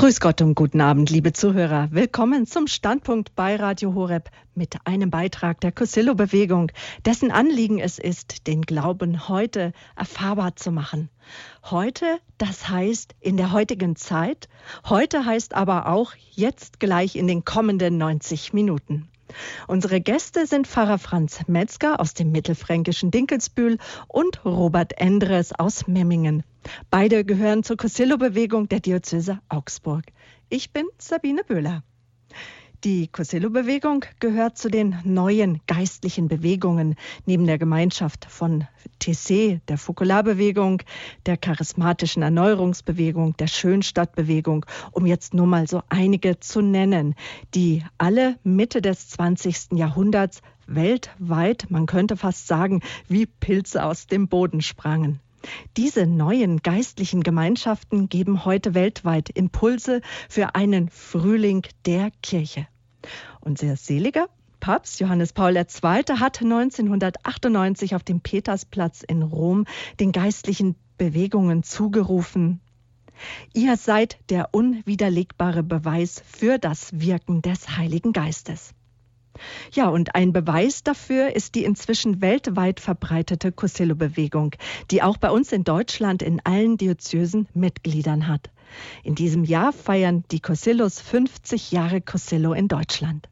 Grüß Gott und guten Abend, liebe Zuhörer. Willkommen zum Standpunkt bei Radio Horeb mit einem Beitrag der Cosillo-Bewegung, dessen Anliegen es ist, den Glauben heute erfahrbar zu machen. Heute, das heißt in der heutigen Zeit, heute heißt aber auch jetzt gleich in den kommenden 90 Minuten. Unsere Gäste sind Pfarrer Franz Metzger aus dem mittelfränkischen Dinkelsbühl und Robert Endres aus Memmingen. Beide gehören zur Cosillo-Bewegung der Diözese Augsburg. Ich bin Sabine Böhler. Die Cosello-Bewegung gehört zu den neuen geistlichen Bewegungen neben der Gemeinschaft von TC, der Fokularbewegung, der charismatischen Erneuerungsbewegung, der Schönstadtbewegung, um jetzt nur mal so einige zu nennen, die alle Mitte des 20. Jahrhunderts weltweit, man könnte fast sagen, wie Pilze aus dem Boden sprangen. Diese neuen geistlichen Gemeinschaften geben heute weltweit Impulse für einen Frühling der Kirche. Unser seliger Papst Johannes Paul II. hat 1998 auf dem Petersplatz in Rom den geistlichen Bewegungen zugerufen. Ihr seid der unwiderlegbare Beweis für das Wirken des Heiligen Geistes. Ja, und ein Beweis dafür ist die inzwischen weltweit verbreitete Cosillo-Bewegung, die auch bei uns in Deutschland in allen Diözesen Mitgliedern hat. In diesem Jahr feiern die Cosillos 50 Jahre Cosillo in Deutschland.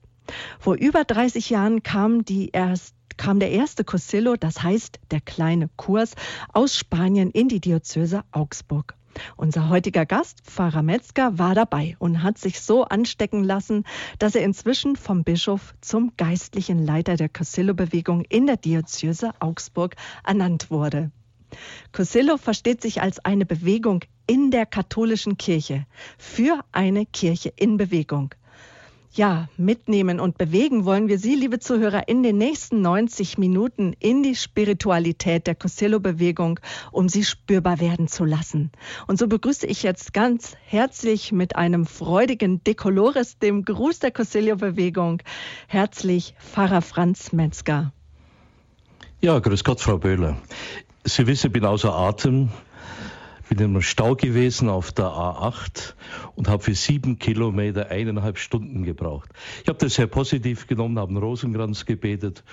Vor über 30 Jahren kam, erst, kam der erste Cosillo, das heißt der kleine Kurs, aus Spanien in die Diözese Augsburg. Unser heutiger Gast, Pfarrer Metzger, war dabei und hat sich so anstecken lassen, dass er inzwischen vom Bischof zum geistlichen Leiter der Cosillo-Bewegung in der Diözese Augsburg ernannt wurde. Cosillo versteht sich als eine Bewegung in der katholischen Kirche, für eine Kirche in Bewegung ja, mitnehmen und bewegen wollen wir Sie, liebe Zuhörer, in den nächsten 90 Minuten in die Spiritualität der Costello-Bewegung, um sie spürbar werden zu lassen. Und so begrüße ich jetzt ganz herzlich mit einem freudigen Dekolores, dem Gruß der Costello-Bewegung, herzlich Pfarrer Franz Metzger. Ja, grüß Gott, Frau Böhler. Sie wissen, ich bin außer Atem bin in einem Stau gewesen auf der A8 und habe für sieben Kilometer eineinhalb Stunden gebraucht. Ich habe das sehr positiv genommen, habe einen Rosenkranz gebetet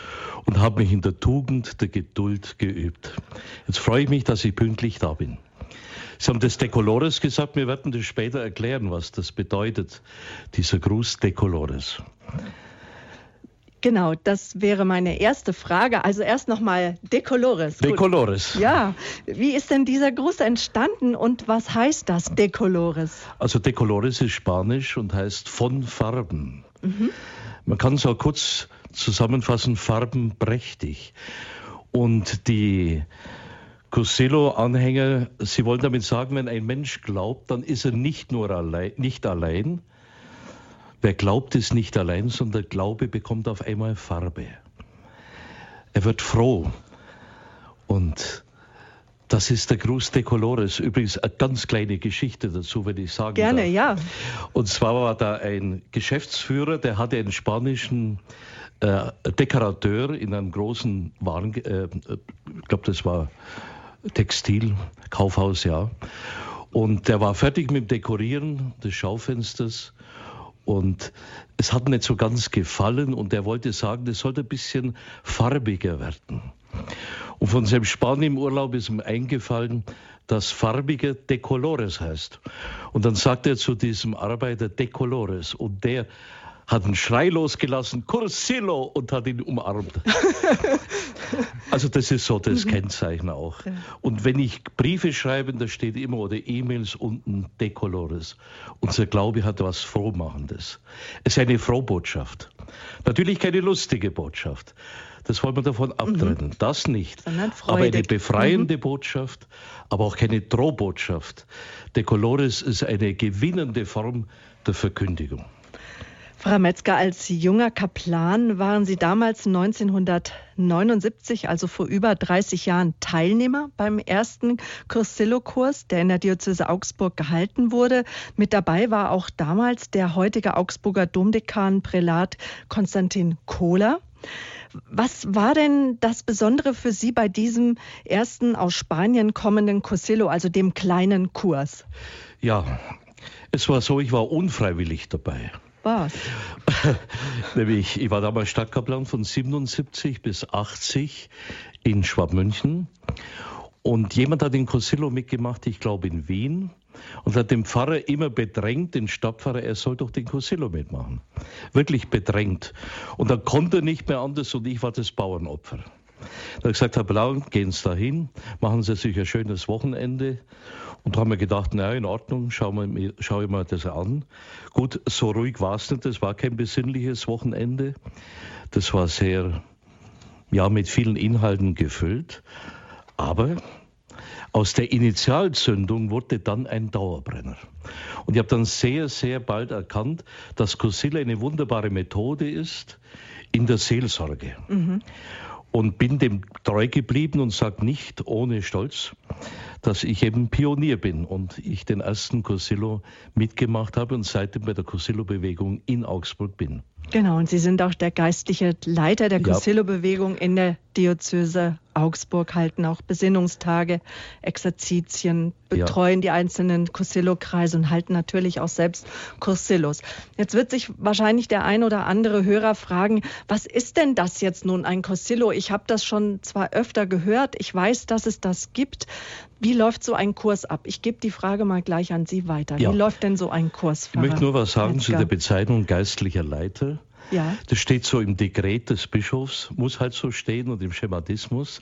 und habe mich in der Tugend der Geduld geübt. Jetzt freue ich mich, dass ich pünktlich da bin. Sie haben das Dekolores gesagt, wir werden das später erklären, was das bedeutet, dieser Gruß Dekolores. Genau, das wäre meine erste Frage. Also erst nochmal Decolores. Decolores. Ja, wie ist denn dieser Gruß entstanden und was heißt das Decolores? Also Decolores ist Spanisch und heißt von Farben. Mhm. Man kann es auch kurz zusammenfassen, farbenprächtig. Und die Cosello-Anhänger, sie wollen damit sagen, wenn ein Mensch glaubt, dann ist er nicht nur allein, nicht allein, Wer glaubt, ist nicht allein, sondern der Glaube bekommt auf einmal Farbe. Er wird froh. Und das ist der Gruß de Colores. Übrigens eine ganz kleine Geschichte dazu, wenn ich sagen Gerne, darf. ja. Und zwar war da ein Geschäftsführer, der hatte einen spanischen äh, Dekorateur in einem großen Waren, äh, ich glaube, das war Textil, Kaufhaus, ja. Und der war fertig mit dem Dekorieren des Schaufensters und es hat nicht so ganz gefallen und er wollte sagen, das sollte ein bisschen farbiger werden. Und von seinem Spanien-Urlaub ist ihm eingefallen, dass farbiger Decolores heißt. Und dann sagt er zu diesem Arbeiter Decolores und der hat einen Schrei losgelassen, Cursillo, und hat ihn umarmt. also das ist so das mhm. Kennzeichen auch. Und wenn ich Briefe schreibe, da steht immer, oder E-Mails unten, Decolores. Unser Glaube hat was Frohmachendes. Es ist eine Frohbotschaft. Natürlich keine lustige Botschaft. Das wollen wir davon mhm. abtrennen. Mhm. Das nicht. Aber eine befreiende mhm. Botschaft, aber auch keine Drohbotschaft. Decolores ist eine gewinnende Form der Verkündigung. Frau Metzger, als junger Kaplan waren Sie damals 1979, also vor über 30 Jahren, Teilnehmer beim ersten Cursillo-Kurs, der in der Diözese Augsburg gehalten wurde. Mit dabei war auch damals der heutige Augsburger Domdekan Prälat Konstantin Kohler. Was war denn das Besondere für Sie bei diesem ersten aus Spanien kommenden Cursillo, also dem kleinen Kurs? Ja, Es war so, ich war unfreiwillig dabei. Was? Nämlich, ich war damals Stadtkaplan von 77 bis 80 in Schwabmünchen. Und jemand hat in Cosillo mitgemacht, ich glaube in Wien, und hat den Pfarrer immer bedrängt, den Stadtpfarrer, er soll doch den Cosillo mitmachen. Wirklich bedrängt. Und dann konnte er nicht mehr anders und ich war das Bauernopfer. Da gesagt, Herr Blau, gehen Sie dahin, machen Sie sich ein schönes Wochenende. Und da haben wir gedacht, na in Ordnung, schauen wir, schau ich mir das an. Gut, so ruhig war es nicht, das war kein besinnliches Wochenende. Das war sehr, ja, mit vielen Inhalten gefüllt. Aber aus der Initialzündung wurde dann ein Dauerbrenner. Und ich habe dann sehr, sehr bald erkannt, dass Cosilla eine wunderbare Methode ist in der Seelsorge. Mhm und bin dem treu geblieben und sage nicht ohne Stolz, dass ich eben Pionier bin und ich den ersten Cosillo mitgemacht habe und seitdem bei der Cosillo-Bewegung in Augsburg bin. Genau, und Sie sind auch der geistliche Leiter der Cosillo-Bewegung in der Diözese Augsburg, halten auch Besinnungstage, Exerzitien, betreuen ja. die einzelnen Cosillo-Kreise und halten natürlich auch selbst Cursillos. Jetzt wird sich wahrscheinlich der ein oder andere Hörer fragen, was ist denn das jetzt nun ein Cursillo? Ich habe das schon zwar öfter gehört, ich weiß, dass es das gibt. Wie läuft so ein Kurs ab? Ich gebe die Frage mal gleich an Sie weiter. Ja. Wie läuft denn so ein Kurs? Pfarrer? Ich möchte nur was sagen Metzger? zu der Bezeichnung geistlicher Leiter. Ja. Das steht so im Dekret des Bischofs, muss halt so stehen und im Schematismus.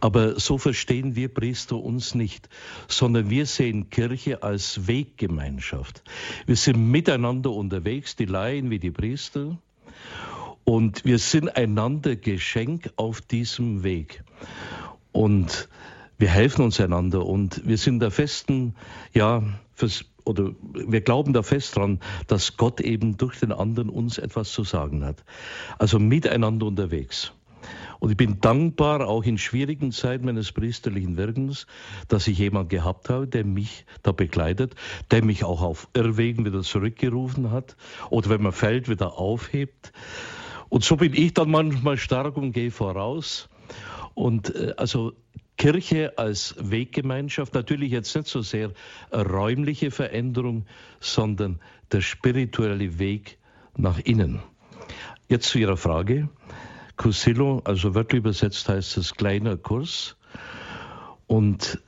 Aber so verstehen wir Priester uns nicht, sondern wir sehen Kirche als Weggemeinschaft. Wir sind miteinander unterwegs, die Laien wie die Priester. Und wir sind einander Geschenk auf diesem Weg. Und wir helfen uns einander und wir sind der festen, ja, fürs oder wir glauben da fest dran, dass Gott eben durch den anderen uns etwas zu sagen hat. Also miteinander unterwegs. Und ich bin dankbar, auch in schwierigen Zeiten meines priesterlichen Wirkens, dass ich jemanden gehabt habe, der mich da begleitet, der mich auch auf Irrwegen wieder zurückgerufen hat oder wenn man fällt, wieder aufhebt. Und so bin ich dann manchmal stark und gehe voraus. Und äh, also Kirche als Weggemeinschaft, natürlich jetzt nicht so sehr räumliche Veränderung, sondern der spirituelle Weg nach innen. Jetzt zu Ihrer Frage. Cursillo, also wörtlich übersetzt heißt es kleiner Kurs. Und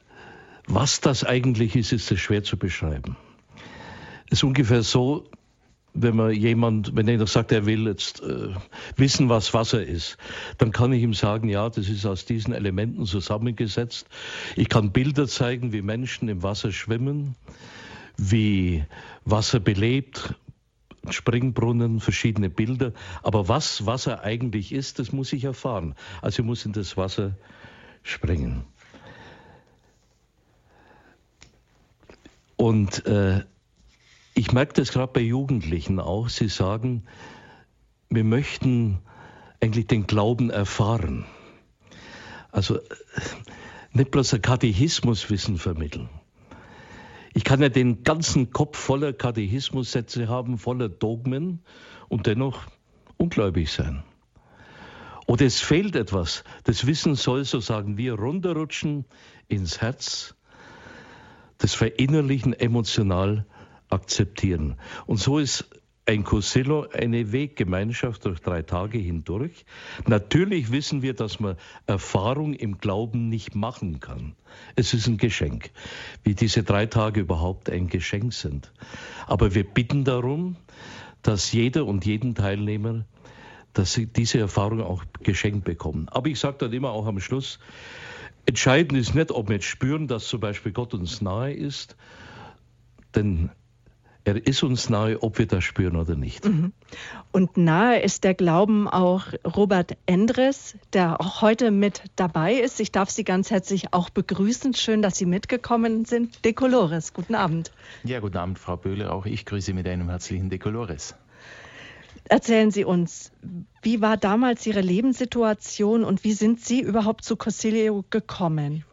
was das eigentlich ist, ist es schwer zu beschreiben. Es ist ungefähr so, wenn man jemand, wenn einer sagt, er will jetzt äh, wissen, was Wasser ist, dann kann ich ihm sagen, ja, das ist aus diesen Elementen zusammengesetzt. Ich kann Bilder zeigen, wie Menschen im Wasser schwimmen, wie Wasser belebt, Springbrunnen, verschiedene Bilder. Aber was Wasser eigentlich ist, das muss ich erfahren. Also ich muss in das Wasser springen. Und äh, ich merke das gerade bei Jugendlichen auch. Sie sagen, wir möchten eigentlich den Glauben erfahren. Also nicht bloß ein Katechismuswissen vermitteln. Ich kann ja den ganzen Kopf voller Katechismussätze haben, voller Dogmen und dennoch ungläubig sein. Oder es fehlt etwas. Das Wissen soll, so sagen wir, runterrutschen ins Herz, das Verinnerlichen emotional akzeptieren. Und so ist ein Cosillo eine Weggemeinschaft durch drei Tage hindurch. Natürlich wissen wir, dass man Erfahrung im Glauben nicht machen kann. Es ist ein Geschenk, wie diese drei Tage überhaupt ein Geschenk sind. Aber wir bitten darum, dass jeder und jeden Teilnehmer dass sie diese Erfahrung auch geschenkt bekommen. Aber ich sage dann immer auch am Schluss, entscheidend ist nicht, ob wir jetzt spüren, dass zum Beispiel Gott uns nahe ist, denn er ist uns nahe, ob wir das spüren oder nicht. Mhm. Und nahe ist der Glauben auch Robert Endres, der auch heute mit dabei ist. Ich darf Sie ganz herzlich auch begrüßen. Schön, dass Sie mitgekommen sind. Decolores, guten Abend. Ja, guten Abend, Frau Böhle. Auch ich grüße mit einem herzlichen Decolores. Erzählen Sie uns, wie war damals Ihre Lebenssituation und wie sind Sie überhaupt zu Cosilio gekommen?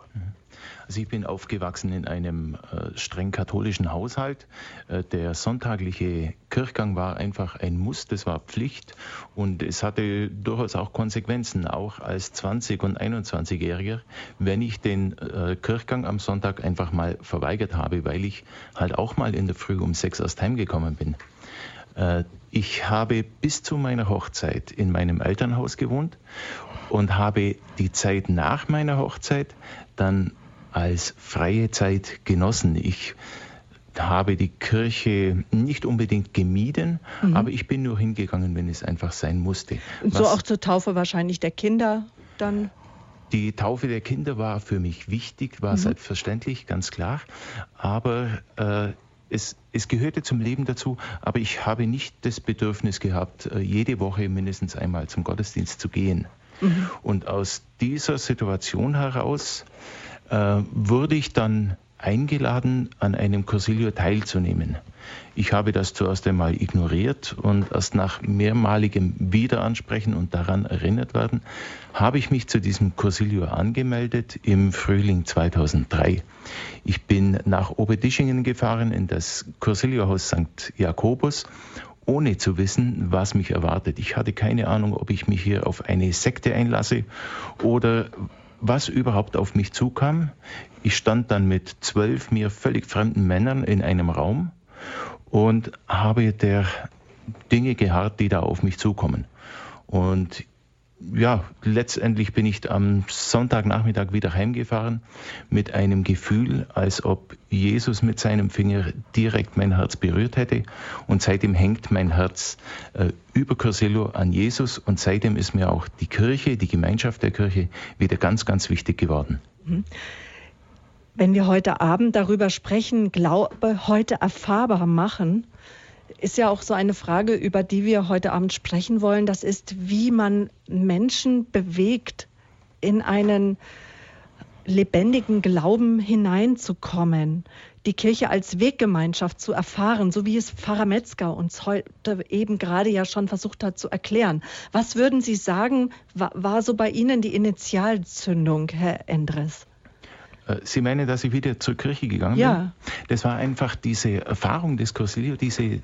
Also ich bin aufgewachsen in einem äh, streng katholischen Haushalt. Äh, der sonntagliche Kirchgang war einfach ein Muss, das war Pflicht und es hatte durchaus auch Konsequenzen, auch als 20- und 21-Jähriger, wenn ich den äh, Kirchgang am Sonntag einfach mal verweigert habe, weil ich halt auch mal in der Früh um sechs erst heimgekommen bin. Äh, ich habe bis zu meiner Hochzeit in meinem Elternhaus gewohnt und habe die Zeit nach meiner Hochzeit dann als freie Zeit genossen. Ich habe die Kirche nicht unbedingt gemieden, mhm. aber ich bin nur hingegangen, wenn es einfach sein musste. Und so auch zur Taufe wahrscheinlich der Kinder dann? Die Taufe der Kinder war für mich wichtig, war mhm. selbstverständlich, ganz klar. Aber äh, es, es, gehörte zum Leben dazu, aber ich habe nicht das Bedürfnis gehabt, äh, jede Woche mindestens einmal zum Gottesdienst zu gehen. Mhm. Und aus dieser Situation heraus äh, wurde ich dann eingeladen, an einem Cursilio teilzunehmen. Ich habe das zuerst einmal ignoriert und erst nach mehrmaligem Wiederansprechen und daran erinnert werden, habe ich mich zu diesem Cursilio angemeldet im Frühling 2003. Ich bin nach Obedischingen gefahren in das Cursilio-Haus St. Jakobus ohne zu wissen, was mich erwartet. Ich hatte keine Ahnung, ob ich mich hier auf eine Sekte einlasse oder was überhaupt auf mich zukam. Ich stand dann mit zwölf mir völlig fremden Männern in einem Raum und habe der Dinge geharrt, die da auf mich zukommen. Und ja, letztendlich bin ich am Sonntagnachmittag wieder heimgefahren mit einem Gefühl, als ob Jesus mit seinem Finger direkt mein Herz berührt hätte. Und seitdem hängt mein Herz äh, über Corsello an Jesus und seitdem ist mir auch die Kirche, die Gemeinschaft der Kirche wieder ganz, ganz wichtig geworden. Mhm. Wenn wir heute Abend darüber sprechen, Glaube heute erfahrbar machen, ist ja auch so eine Frage, über die wir heute Abend sprechen wollen. Das ist, wie man Menschen bewegt, in einen lebendigen Glauben hineinzukommen, die Kirche als Weggemeinschaft zu erfahren, so wie es Pfarrer Metzger uns heute eben gerade ja schon versucht hat zu erklären. Was würden Sie sagen, war, war so bei Ihnen die Initialzündung, Herr Endres? Äh, Sie meinen, dass ich wieder zur Kirche gegangen ja. bin? Das war einfach diese Erfahrung des Cursilio, diese äh,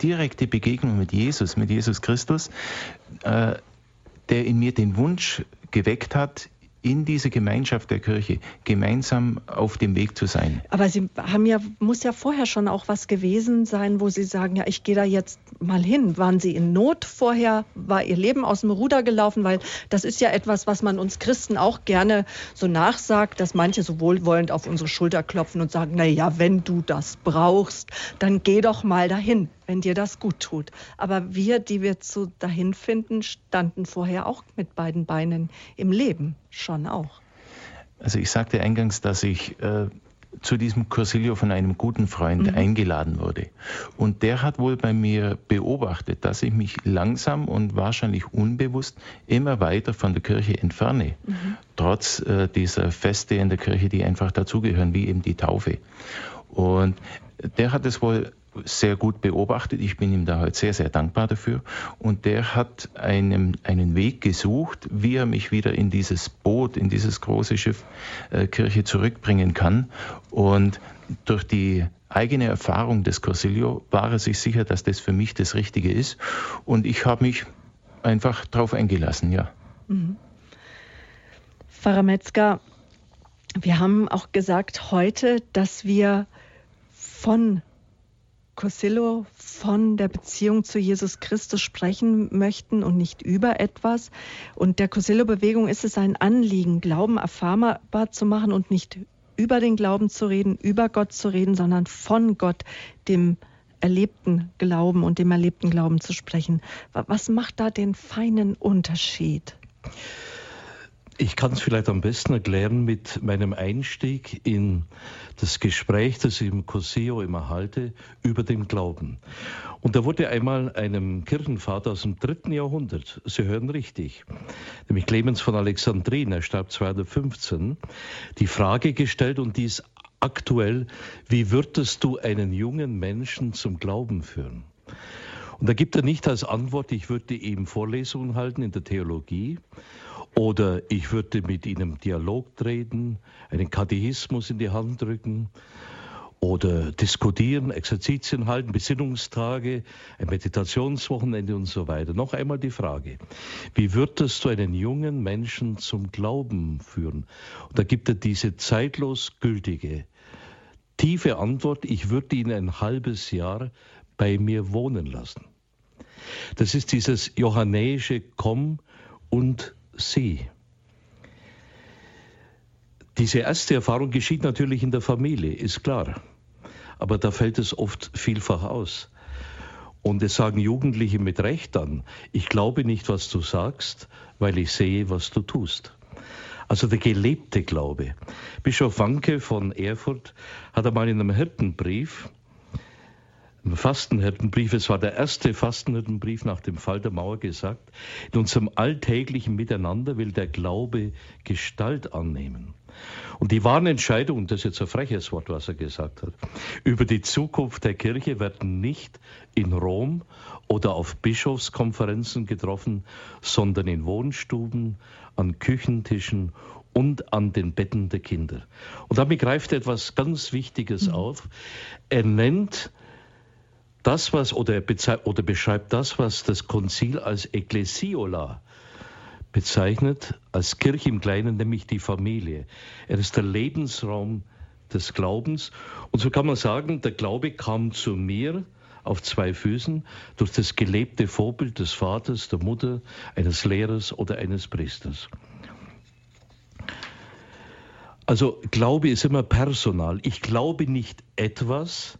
direkte Begegnung mit Jesus, mit Jesus Christus, äh, der in mir den Wunsch geweckt hat, in diese Gemeinschaft der Kirche gemeinsam auf dem Weg zu sein. Aber Sie haben ja, muss ja vorher schon auch was gewesen sein, wo Sie sagen, ja, ich gehe da jetzt mal hin. Waren Sie in Not vorher? War Ihr Leben aus dem Ruder gelaufen? Weil das ist ja etwas, was man uns Christen auch gerne so nachsagt, dass manche so wohlwollend auf unsere Schulter klopfen und sagen, na ja, wenn du das brauchst, dann geh doch mal dahin wenn dir das gut tut. Aber wir, die wir zu dahin finden, standen vorher auch mit beiden Beinen im Leben, schon auch. Also ich sagte eingangs, dass ich äh, zu diesem Cursilio von einem guten Freund mhm. eingeladen wurde. Und der hat wohl bei mir beobachtet, dass ich mich langsam und wahrscheinlich unbewusst immer weiter von der Kirche entferne, mhm. trotz äh, dieser Feste in der Kirche, die einfach dazugehören, wie eben die Taufe. Und der hat es wohl sehr gut beobachtet. Ich bin ihm da heute sehr, sehr dankbar dafür. Und der hat einen, einen Weg gesucht, wie er mich wieder in dieses Boot, in dieses große Schiff äh, Kirche zurückbringen kann. Und durch die eigene Erfahrung des Corsilio war er sich sicher, dass das für mich das Richtige ist. Und ich habe mich einfach darauf eingelassen, ja. Mhm. Pfarrer Metzger, wir haben auch gesagt heute, dass wir von Cosillo von der Beziehung zu Jesus Christus sprechen möchten und nicht über etwas. Und der Cosillo-Bewegung ist es ein Anliegen, Glauben erfahrbar zu machen und nicht über den Glauben zu reden, über Gott zu reden, sondern von Gott, dem erlebten Glauben und dem erlebten Glauben zu sprechen. Was macht da den feinen Unterschied? Ich kann es vielleicht am besten erklären mit meinem Einstieg in das Gespräch, das ich im Coseo immer halte, über den Glauben. Und da wurde einmal einem Kirchenvater aus dem dritten Jahrhundert, Sie hören richtig, nämlich Clemens von Alexandrin, er starb 215, die Frage gestellt und die ist aktuell, wie würdest du einen jungen Menschen zum Glauben führen? Und da gibt er nicht als Antwort, ich würde ihm Vorlesungen halten in der Theologie Oder ich würde mit ihnen Dialog treten, einen Katechismus in die Hand drücken oder diskutieren, Exerzitien halten, Besinnungstage, ein Meditationswochenende und so weiter. Noch einmal die Frage, wie würdest du einen jungen Menschen zum Glauben führen? Und da gibt er diese zeitlos gültige, tiefe Antwort, ich würde ihn ein halbes Jahr bei mir wohnen lassen. Das ist dieses johannäische Komm und sieh. Diese erste Erfahrung geschieht natürlich in der Familie, ist klar. Aber da fällt es oft vielfach aus. Und es sagen Jugendliche mit Recht dann, ich glaube nicht, was du sagst, weil ich sehe, was du tust. Also der gelebte Glaube. Bischof Wanke von Erfurt hat einmal in einem Hirtenbrief Fastenhirtenbrief, es war der erste Fastenhirtenbrief nach dem Fall der Mauer gesagt, in unserem alltäglichen Miteinander will der Glaube Gestalt annehmen. Und die wahren Entscheidungen, das ist jetzt ein freches Wort, was er gesagt hat, über die Zukunft der Kirche werden nicht in Rom oder auf Bischofskonferenzen getroffen, sondern in Wohnstuben, an Küchentischen und an den Betten der Kinder. Und damit greift er etwas ganz Wichtiges mhm. auf. Er nennt das, was, oder, oder beschreibt das, was das Konzil als Ecclesiola bezeichnet, als Kirche im Kleinen, nämlich die Familie. Er ist der Lebensraum des Glaubens. Und so kann man sagen, der Glaube kam zu mir auf zwei Füßen durch das gelebte Vorbild des Vaters, der Mutter, eines Lehrers oder eines Priesters. Also Glaube ist immer personal. Ich glaube nicht etwas,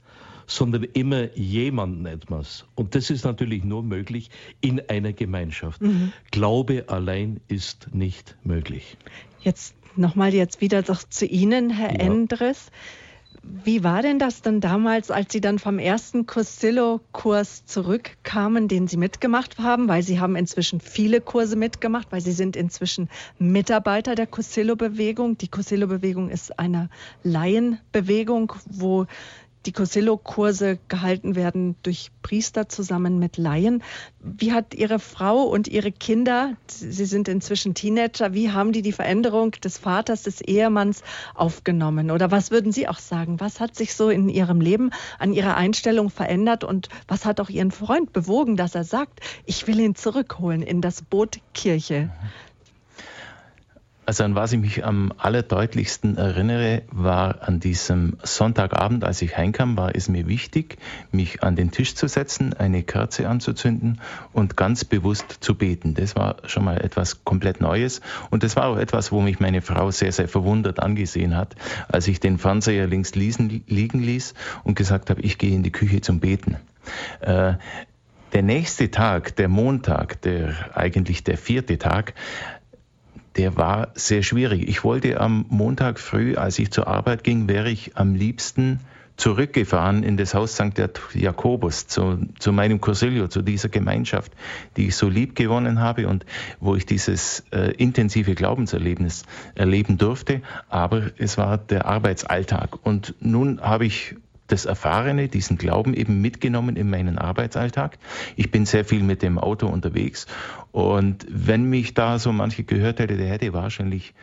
sondern immer jemanden etwas. Und das ist natürlich nur möglich in einer Gemeinschaft. Mhm. Glaube allein ist nicht möglich. Jetzt nochmal jetzt wieder doch zu Ihnen, Herr ja. Endres. Wie war denn das dann damals, als Sie dann vom ersten Cursillo-Kurs zurückkamen, den Sie mitgemacht haben? Weil Sie haben inzwischen viele Kurse mitgemacht, weil Sie sind inzwischen Mitarbeiter der Cursillo-Bewegung. Die Cursillo-Bewegung ist eine Laienbewegung, wo die Cosillo-Kurse gehalten werden durch Priester zusammen mit Laien. Wie hat Ihre Frau und Ihre Kinder, Sie sind inzwischen Teenager, wie haben die die Veränderung des Vaters, des Ehemanns aufgenommen? Oder was würden Sie auch sagen? Was hat sich so in Ihrem Leben an Ihrer Einstellung verändert und was hat auch Ihren Freund bewogen, dass er sagt, ich will ihn zurückholen in das Boot Kirche? Also an was ich mich am allerdeutlichsten erinnere, war an diesem Sonntagabend, als ich heimkam, war es mir wichtig, mich an den Tisch zu setzen, eine Kerze anzuzünden und ganz bewusst zu beten. Das war schon mal etwas komplett Neues und das war auch etwas, wo mich meine Frau sehr, sehr verwundert angesehen hat, als ich den Fernseher links liegen ließ und gesagt habe, ich gehe in die Küche zum Beten. Äh, der nächste Tag, der Montag, der eigentlich der vierte Tag, der war sehr schwierig. Ich wollte am Montag früh, als ich zur Arbeit ging, wäre ich am liebsten zurückgefahren in das Haus St. Jakobus, zu, zu meinem Cursilio, zu dieser Gemeinschaft, die ich so lieb gewonnen habe und wo ich dieses äh, intensive Glaubenserlebnis erleben durfte. Aber es war der Arbeitsalltag. Und nun habe ich das Erfahrene, diesen Glauben eben mitgenommen in meinen Arbeitsalltag. Ich bin sehr viel mit dem Auto unterwegs und wenn mich da so manche gehört hätte, der hätte wahrscheinlich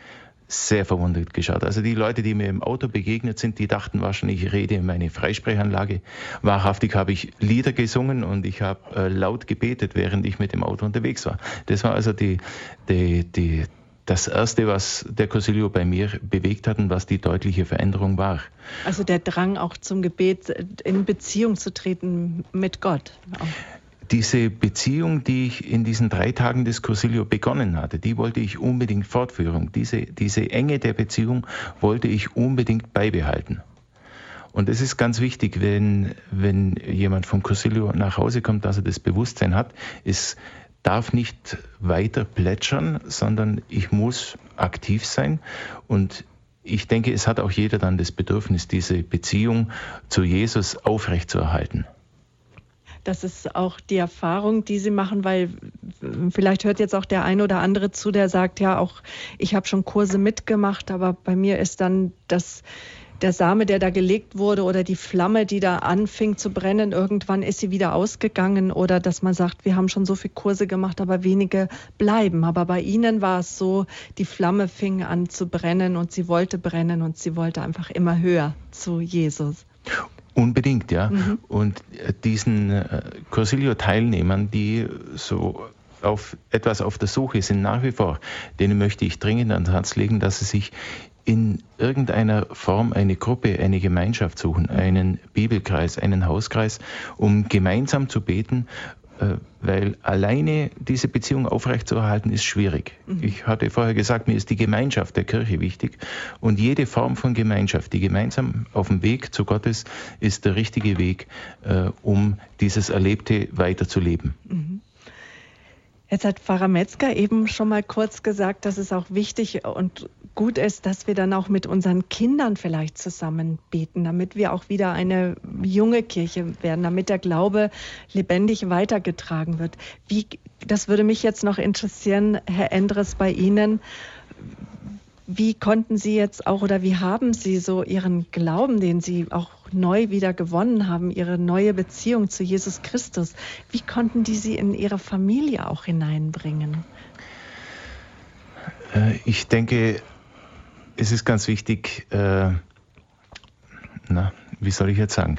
sehr verwundert geschaut. Also die Leute, die mir im Auto begegnet sind, die dachten wahrscheinlich, ich rede in meine Freisprechanlage. Wahrhaftig habe ich Lieder gesungen und ich habe äh, laut gebetet, während ich mit dem Auto unterwegs war. Das war also die, die, die, das Erste, was der Cosilio bei mir bewegt hat und was die deutliche Veränderung war. Also der Drang auch zum Gebet, in Beziehung zu treten mit Gott. Auch. Diese Beziehung, die ich in diesen drei Tagen des Cosilio begonnen hatte, die wollte ich unbedingt fortführen. Diese, diese Enge der Beziehung wollte ich unbedingt beibehalten. Und es ist ganz wichtig, wenn, wenn jemand vom Cosilio nach Hause kommt, dass er das Bewusstsein hat, ist darf nicht weiter plätschern, sondern ich muss aktiv sein und ich denke, es hat auch jeder dann das Bedürfnis, diese Beziehung zu Jesus aufrechtzuerhalten. Das ist auch die Erfahrung, die Sie machen, weil vielleicht hört jetzt auch der ein oder andere zu, der sagt, ja, auch ich habe schon Kurse mitgemacht, aber bei mir ist dann das der Same, der da gelegt wurde oder die Flamme, die da anfing zu brennen, irgendwann ist sie wieder ausgegangen oder dass man sagt, wir haben schon so viele Kurse gemacht, aber wenige bleiben. Aber bei Ihnen war es so, die Flamme fing an zu brennen und sie wollte brennen und sie wollte einfach immer höher zu Jesus. Unbedingt, ja. Mhm. Und äh, diesen äh, Cursilio-Teilnehmern, die so auf etwas auf der Suche sind, nach wie vor, denen möchte ich dringend ans Herz legen, dass sie sich in irgendeiner Form eine Gruppe, eine Gemeinschaft suchen, einen Bibelkreis, einen Hauskreis, um gemeinsam zu beten, äh, weil alleine diese Beziehung aufrechtzuerhalten ist schwierig. Mhm. Ich hatte vorher gesagt, mir ist die Gemeinschaft der Kirche wichtig und jede Form von Gemeinschaft, die gemeinsam auf dem Weg zu Gott ist, ist der richtige Weg, äh, um dieses Erlebte weiterzuleben. Mhm. Jetzt hat Pfarrer Metzger eben schon mal kurz gesagt, dass es auch wichtig und gut ist, dass wir dann auch mit unseren Kindern vielleicht zusammen beten, damit wir auch wieder eine junge Kirche werden, damit der Glaube lebendig weitergetragen wird. Wie, das würde mich jetzt noch interessieren, Herr Endres, bei Ihnen. Wie konnten Sie jetzt auch oder wie haben Sie so Ihren Glauben, den Sie auch neu wieder gewonnen haben, Ihre neue Beziehung zu Jesus Christus, wie konnten die Sie in Ihre Familie auch hineinbringen? Äh, ich denke, es ist ganz wichtig, äh, na, wie soll ich jetzt sagen?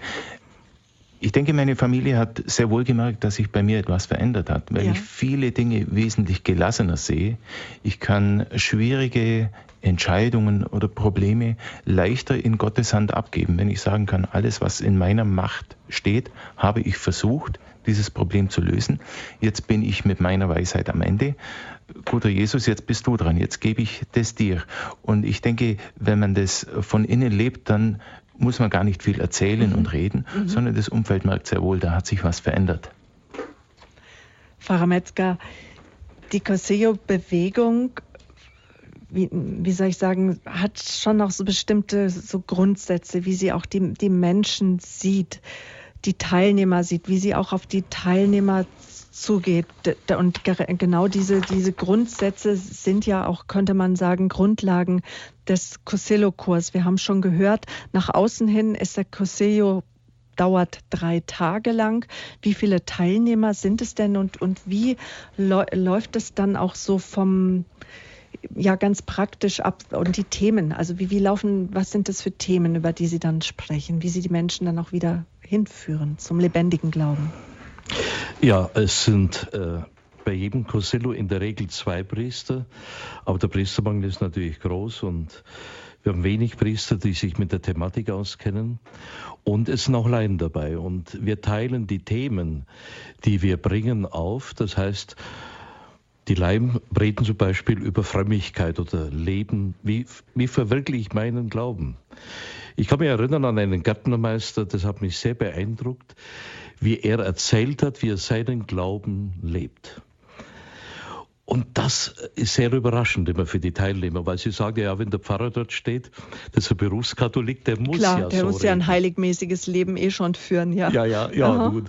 Ich denke, meine Familie hat sehr wohl gemerkt, dass sich bei mir etwas verändert hat, weil ja. ich viele Dinge wesentlich gelassener sehe. Ich kann schwierige Entscheidungen oder Probleme leichter in Gottes Hand abgeben, wenn ich sagen kann, alles, was in meiner Macht steht, habe ich versucht, dieses Problem zu lösen. Jetzt bin ich mit meiner Weisheit am Ende. Guter Jesus, jetzt bist du dran, jetzt gebe ich das dir. Und ich denke, wenn man das von innen lebt, dann muss man gar nicht viel erzählen mhm. und reden, mhm. sondern das Umfeld merkt sehr wohl, da hat sich was verändert. Pfarrer Metzger, die Coseo-Bewegung, wie, wie, soll ich sagen, hat schon noch so bestimmte so Grundsätze, wie sie auch die, die Menschen sieht, die Teilnehmer sieht, wie sie auch auf die Teilnehmer zugeht. Und genau diese, diese Grundsätze sind ja auch, könnte man sagen, Grundlagen des Cosello-Kurs. Wir haben schon gehört, nach außen hin ist der Cosello dauert drei Tage lang. Wie viele Teilnehmer sind es denn und, und wie läuft es dann auch so vom, ja, ganz praktisch ab und die Themen, also wie, wie laufen, was sind das für Themen, über die Sie dann sprechen, wie Sie die Menschen dann auch wieder hinführen zum lebendigen Glauben? Ja, es sind äh, bei jedem Cosello in der Regel zwei Priester, aber der Priestermangel ist natürlich groß und wir haben wenig Priester, die sich mit der Thematik auskennen. Und es sind auch Laien dabei. Und wir teilen die Themen, die wir bringen, auf. Das heißt, die Laien reden zum Beispiel über Frömmigkeit oder Leben. Wie, wie verwirkliche ich meinen Glauben? Ich kann mich erinnern an einen Gärtnermeister, das hat mich sehr beeindruckt wie er erzählt hat, wie er seinen Glauben lebt. Und das ist sehr überraschend immer für die Teilnehmer, weil sie sagen, ja, wenn der Pfarrer dort steht, das ist ein Berufskatholik, der muss Klar, ja der so muss reden. ja ein heiligmäßiges Leben eh schon führen, ja. Ja, ja, ja, Aha. gut.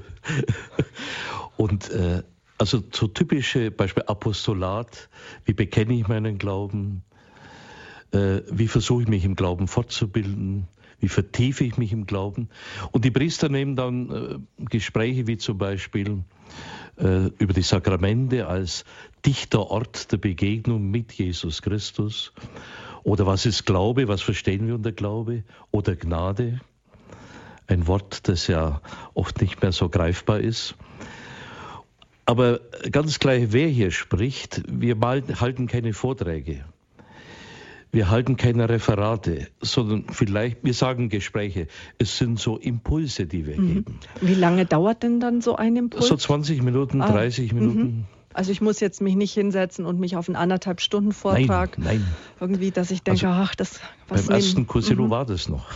Und äh, also so typische Beispiel Apostolat, wie bekenne ich meinen Glauben, äh, wie versuche ich mich im Glauben fortzubilden, wie vertiefe ich mich im Glauben. Und die Priester nehmen dann äh, Gespräche wie zum Beispiel äh, über die Sakramente als dichter Ort der Begegnung mit Jesus Christus. Oder was ist Glaube? Was verstehen wir unter Glaube? Oder Gnade? Ein Wort, das ja oft nicht mehr so greifbar ist. Aber ganz gleich, wer hier spricht, wir halten keine Vorträge. Wir halten keine Referate, sondern vielleicht, wir sagen Gespräche. Es sind so Impulse, die wir mhm. geben. Wie lange dauert denn dann so ein Impuls? So 20 Minuten, ah. 30 Minuten. Mhm. Also ich muss jetzt mich nicht hinsetzen und mich auf einen anderthalb Stunden Vortrag nein, nein. irgendwie, dass ich denke, also, ach, das was Beim ersten Kursilo mhm. war das noch.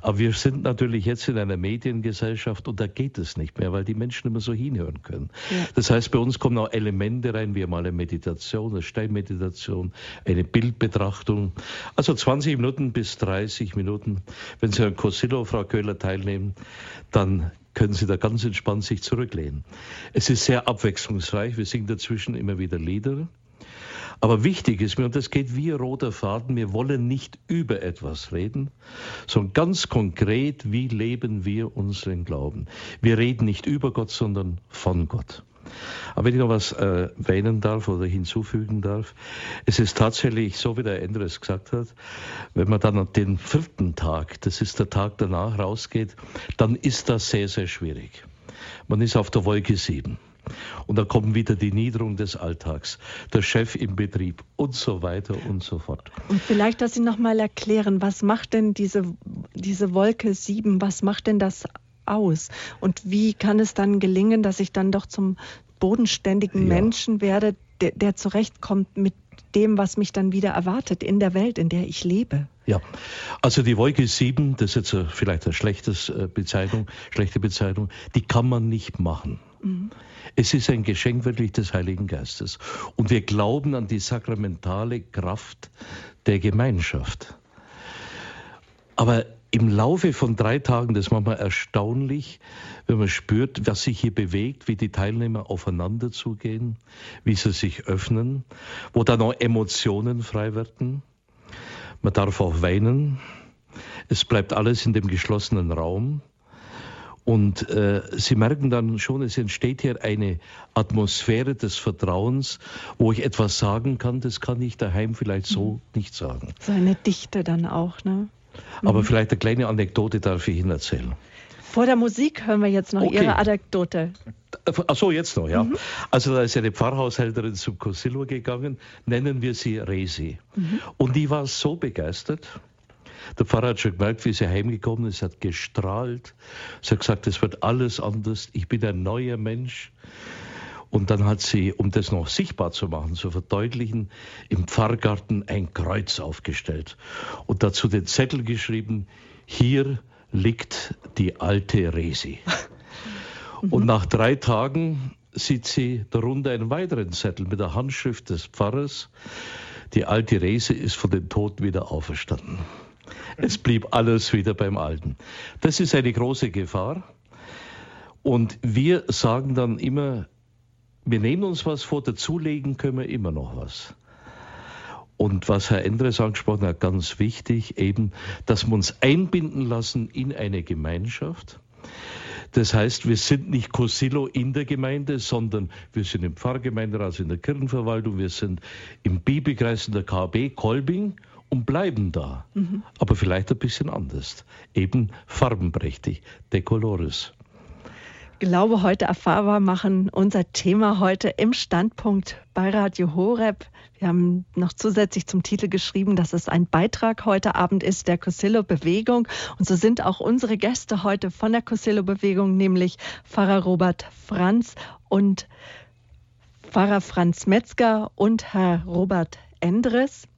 Aber wir sind natürlich jetzt in einer Mediengesellschaft und da geht es nicht mehr, weil die Menschen immer so hinhören können. Ja. Das heißt, bei uns kommen auch Elemente rein, wie mal eine Meditation, eine Steinmeditation, eine Bildbetrachtung. Also 20 Minuten bis 30 Minuten. Wenn Sie an Cosillo, Frau Köhler, teilnehmen, dann können Sie da ganz entspannt sich zurücklehnen. Es ist sehr abwechslungsreich. Wir singen dazwischen immer wieder Lieder. Aber wichtig ist mir, und das geht wie roter Faden, wir wollen nicht über etwas reden, sondern ganz konkret, wie leben wir unseren Glauben. Wir reden nicht über Gott, sondern von Gott. Aber wenn ich noch was äh, erwähnen darf oder hinzufügen darf, es ist tatsächlich so, wie der Endres gesagt hat, wenn man dann an den vierten Tag, das ist der Tag danach, rausgeht, dann ist das sehr, sehr schwierig. Man ist auf der Wolke sieben. Und dann kommt wieder die Niederung des Alltags, der Chef im Betrieb und so weiter und so fort. Und vielleicht, dass Sie nochmal erklären, was macht denn diese, diese Wolke 7, was macht denn das aus? Und wie kann es dann gelingen, dass ich dann doch zum bodenständigen ja. Menschen werde, der, der zurechtkommt mit dem, was mich dann wieder erwartet in der Welt, in der ich lebe. Ja, also die Wolke 7, das ist jetzt vielleicht eine schlechtes äh, Bezeichnung, schlechte Bezeichnung, die kann man nicht machen. Mhm. Es ist ein Geschenk wirklich des Heiligen Geistes. Und wir glauben an die sakramentale Kraft der Gemeinschaft. Aber im Laufe von drei Tagen, das ist manchmal erstaunlich, wenn man spürt, was sich hier bewegt, wie die Teilnehmer aufeinander zugehen, wie sie sich öffnen, wo dann auch Emotionen frei werden. Man darf auch weinen. Es bleibt alles in dem geschlossenen Raum. Und äh, Sie merken dann schon, es entsteht hier eine Atmosphäre des Vertrauens, wo ich etwas sagen kann, das kann ich daheim vielleicht so mhm. nicht sagen. So eine Dichte dann auch, ne? Aber mhm. vielleicht eine kleine Anekdote darf ich Ihnen erzählen. Vor der Musik hören wir jetzt noch okay. Ihre Anekdote. Ach so, jetzt noch, ja. Mhm. Also da ist eine Pfarrhaushälterin zum Cosillo gegangen, nennen wir sie Resi. Mhm. Und die war so begeistert, der Pfarrer hat schon gemerkt, wie sie heimgekommen ist, hat gestrahlt. Sie hat gesagt, es wird alles anders. Ich bin ein neuer Mensch. Und dann hat sie, um das noch sichtbar zu machen, zu verdeutlichen, im Pfarrgarten ein Kreuz aufgestellt und dazu den Zettel geschrieben, hier liegt die alte Resi. Und nach drei Tagen sieht sie darunter einen weiteren Zettel mit der Handschrift des Pfarrers. Die alte Rese ist von den Toten wieder auferstanden. Es blieb alles wieder beim Alten. Das ist eine große Gefahr. Und wir sagen dann immer, wir nehmen uns was vor, dazulegen können wir immer noch was. Und was Herr Endres angesprochen hat, ganz wichtig, eben, dass wir uns einbinden lassen in eine Gemeinschaft. Das heißt, wir sind nicht Cosillo in der Gemeinde, sondern wir sind im Pfarrgemeinderat, also in der Kirchenverwaltung, wir sind im Bibelkreis in der KB Kolbing und bleiben da, mhm. aber vielleicht ein bisschen anders, eben farbenprächtig, decolores. Glaube heute erfahrbar machen, unser Thema heute im Standpunkt bei Radio Horeb. Wir haben noch zusätzlich zum Titel geschrieben, dass es ein Beitrag heute Abend ist der Cosillo-Bewegung. Und so sind auch unsere Gäste heute von der Cosillo-Bewegung, nämlich Pfarrer Robert Franz und Pfarrer Franz Metzger und Herr Robert Endres.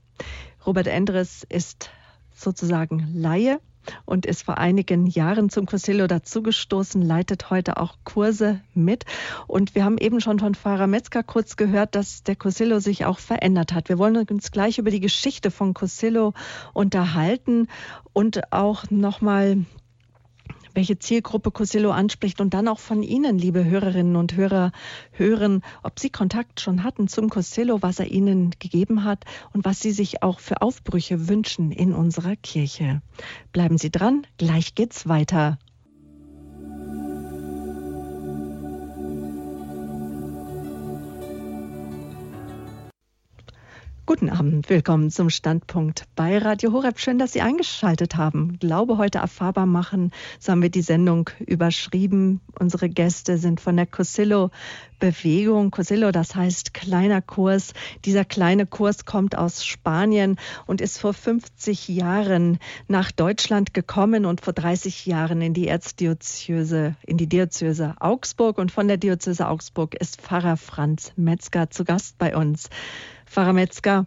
Robert Endres ist sozusagen Laie und ist vor einigen Jahren zum Cosillo dazugestoßen, leitet heute auch Kurse mit. Und wir haben eben schon von Pfarrer Metzger kurz gehört, dass der Cosillo sich auch verändert hat. Wir wollen uns gleich über die Geschichte von Cosillo unterhalten und auch nochmal welche Zielgruppe Cosillo anspricht und dann auch von Ihnen, liebe Hörerinnen und Hörer, hören, ob Sie Kontakt schon hatten zum Cosillo, was er Ihnen gegeben hat und was Sie sich auch für Aufbrüche wünschen in unserer Kirche. Bleiben Sie dran, gleich geht's weiter. Guten Abend, willkommen zum Standpunkt bei Radio Horeb. Schön, dass Sie eingeschaltet haben. Glaube heute erfahrbar machen, so haben wir die Sendung überschrieben. Unsere Gäste sind von der Cosillo Bewegung. Cosillo, das heißt kleiner Kurs. Dieser kleine Kurs kommt aus Spanien und ist vor 50 Jahren nach Deutschland gekommen und vor 30 Jahren in die Erzdiözese, in die Diözese Augsburg. Und von der Diözese Augsburg ist Pfarrer Franz Metzger zu Gast bei uns. Pfarrer Metzger,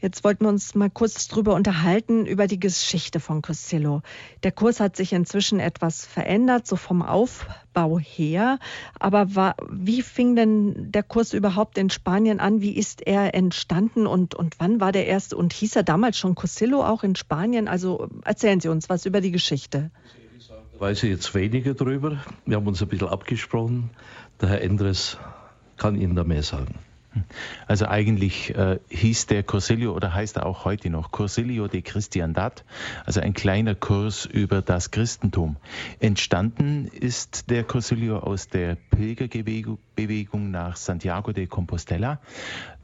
Jetzt wollten wir uns mal kurz drüber unterhalten, über die Geschichte von Costello. Der Kurs hat sich inzwischen etwas verändert, so vom Aufbau her. Aber war, wie fing denn der Kurs überhaupt in Spanien an? Wie ist er entstanden und, und wann war der erste? Und hieß er damals schon Costello auch in Spanien? Also erzählen Sie uns was über die Geschichte. Ich weiß jetzt weniger drüber. Wir haben uns ein bisschen abgesprochen. Der Herr Endres kann Ihnen da mehr sagen. Also eigentlich äh, hieß der Cursilio oder heißt er auch heute noch Cursilio de Christiandad, also ein kleiner Kurs über das Christentum. Entstanden ist der Cursilio aus der Pilgerbewegung nach Santiago de Compostela.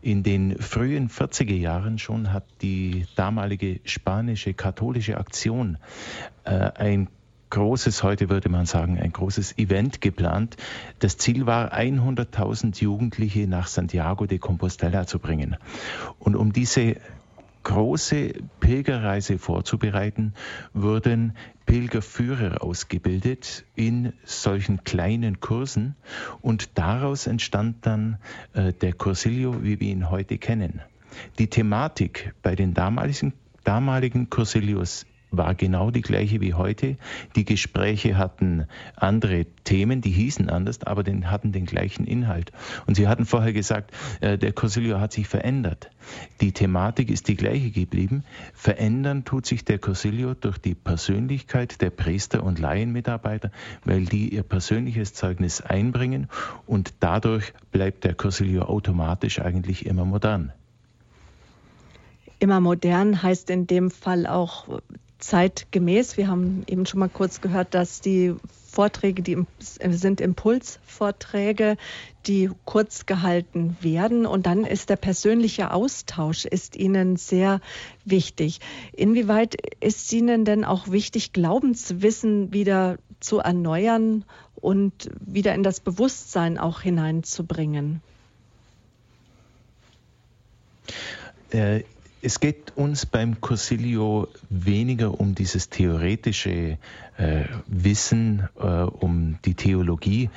In den frühen 40er Jahren schon hat die damalige spanische katholische Aktion äh, ein großes, heute würde man sagen, ein großes Event geplant. Das Ziel war, 100.000 Jugendliche nach Santiago de Compostela zu bringen. Und um diese große Pilgerreise vorzubereiten, wurden Pilgerführer ausgebildet in solchen kleinen Kursen und daraus entstand dann äh, der Cursilio, wie wir ihn heute kennen. Die Thematik bei den damaligen, damaligen Cursilios war genau die gleiche wie heute. Die Gespräche hatten andere Themen, die hießen anders, aber den, hatten den gleichen Inhalt. Und Sie hatten vorher gesagt, äh, der Cursilio hat sich verändert. Die Thematik ist die gleiche geblieben. Verändern tut sich der Cursilio durch die Persönlichkeit der Priester und Laienmitarbeiter, weil die ihr persönliches Zeugnis einbringen und dadurch bleibt der Cursilio automatisch eigentlich immer modern. Immer modern heißt in dem Fall auch zeitgemäß. Wir haben eben schon mal kurz gehört, dass die Vorträge, die sind Impulsvorträge, die kurz gehalten werden. Und dann ist der persönliche Austausch ist Ihnen sehr wichtig. Inwieweit ist Ihnen denn auch wichtig, Glaubenswissen wieder zu erneuern und wieder in das Bewusstsein auch hineinzubringen? Äh, es geht uns beim Cursilio weniger um dieses theoretische äh, Wissen, äh, um die Theologie.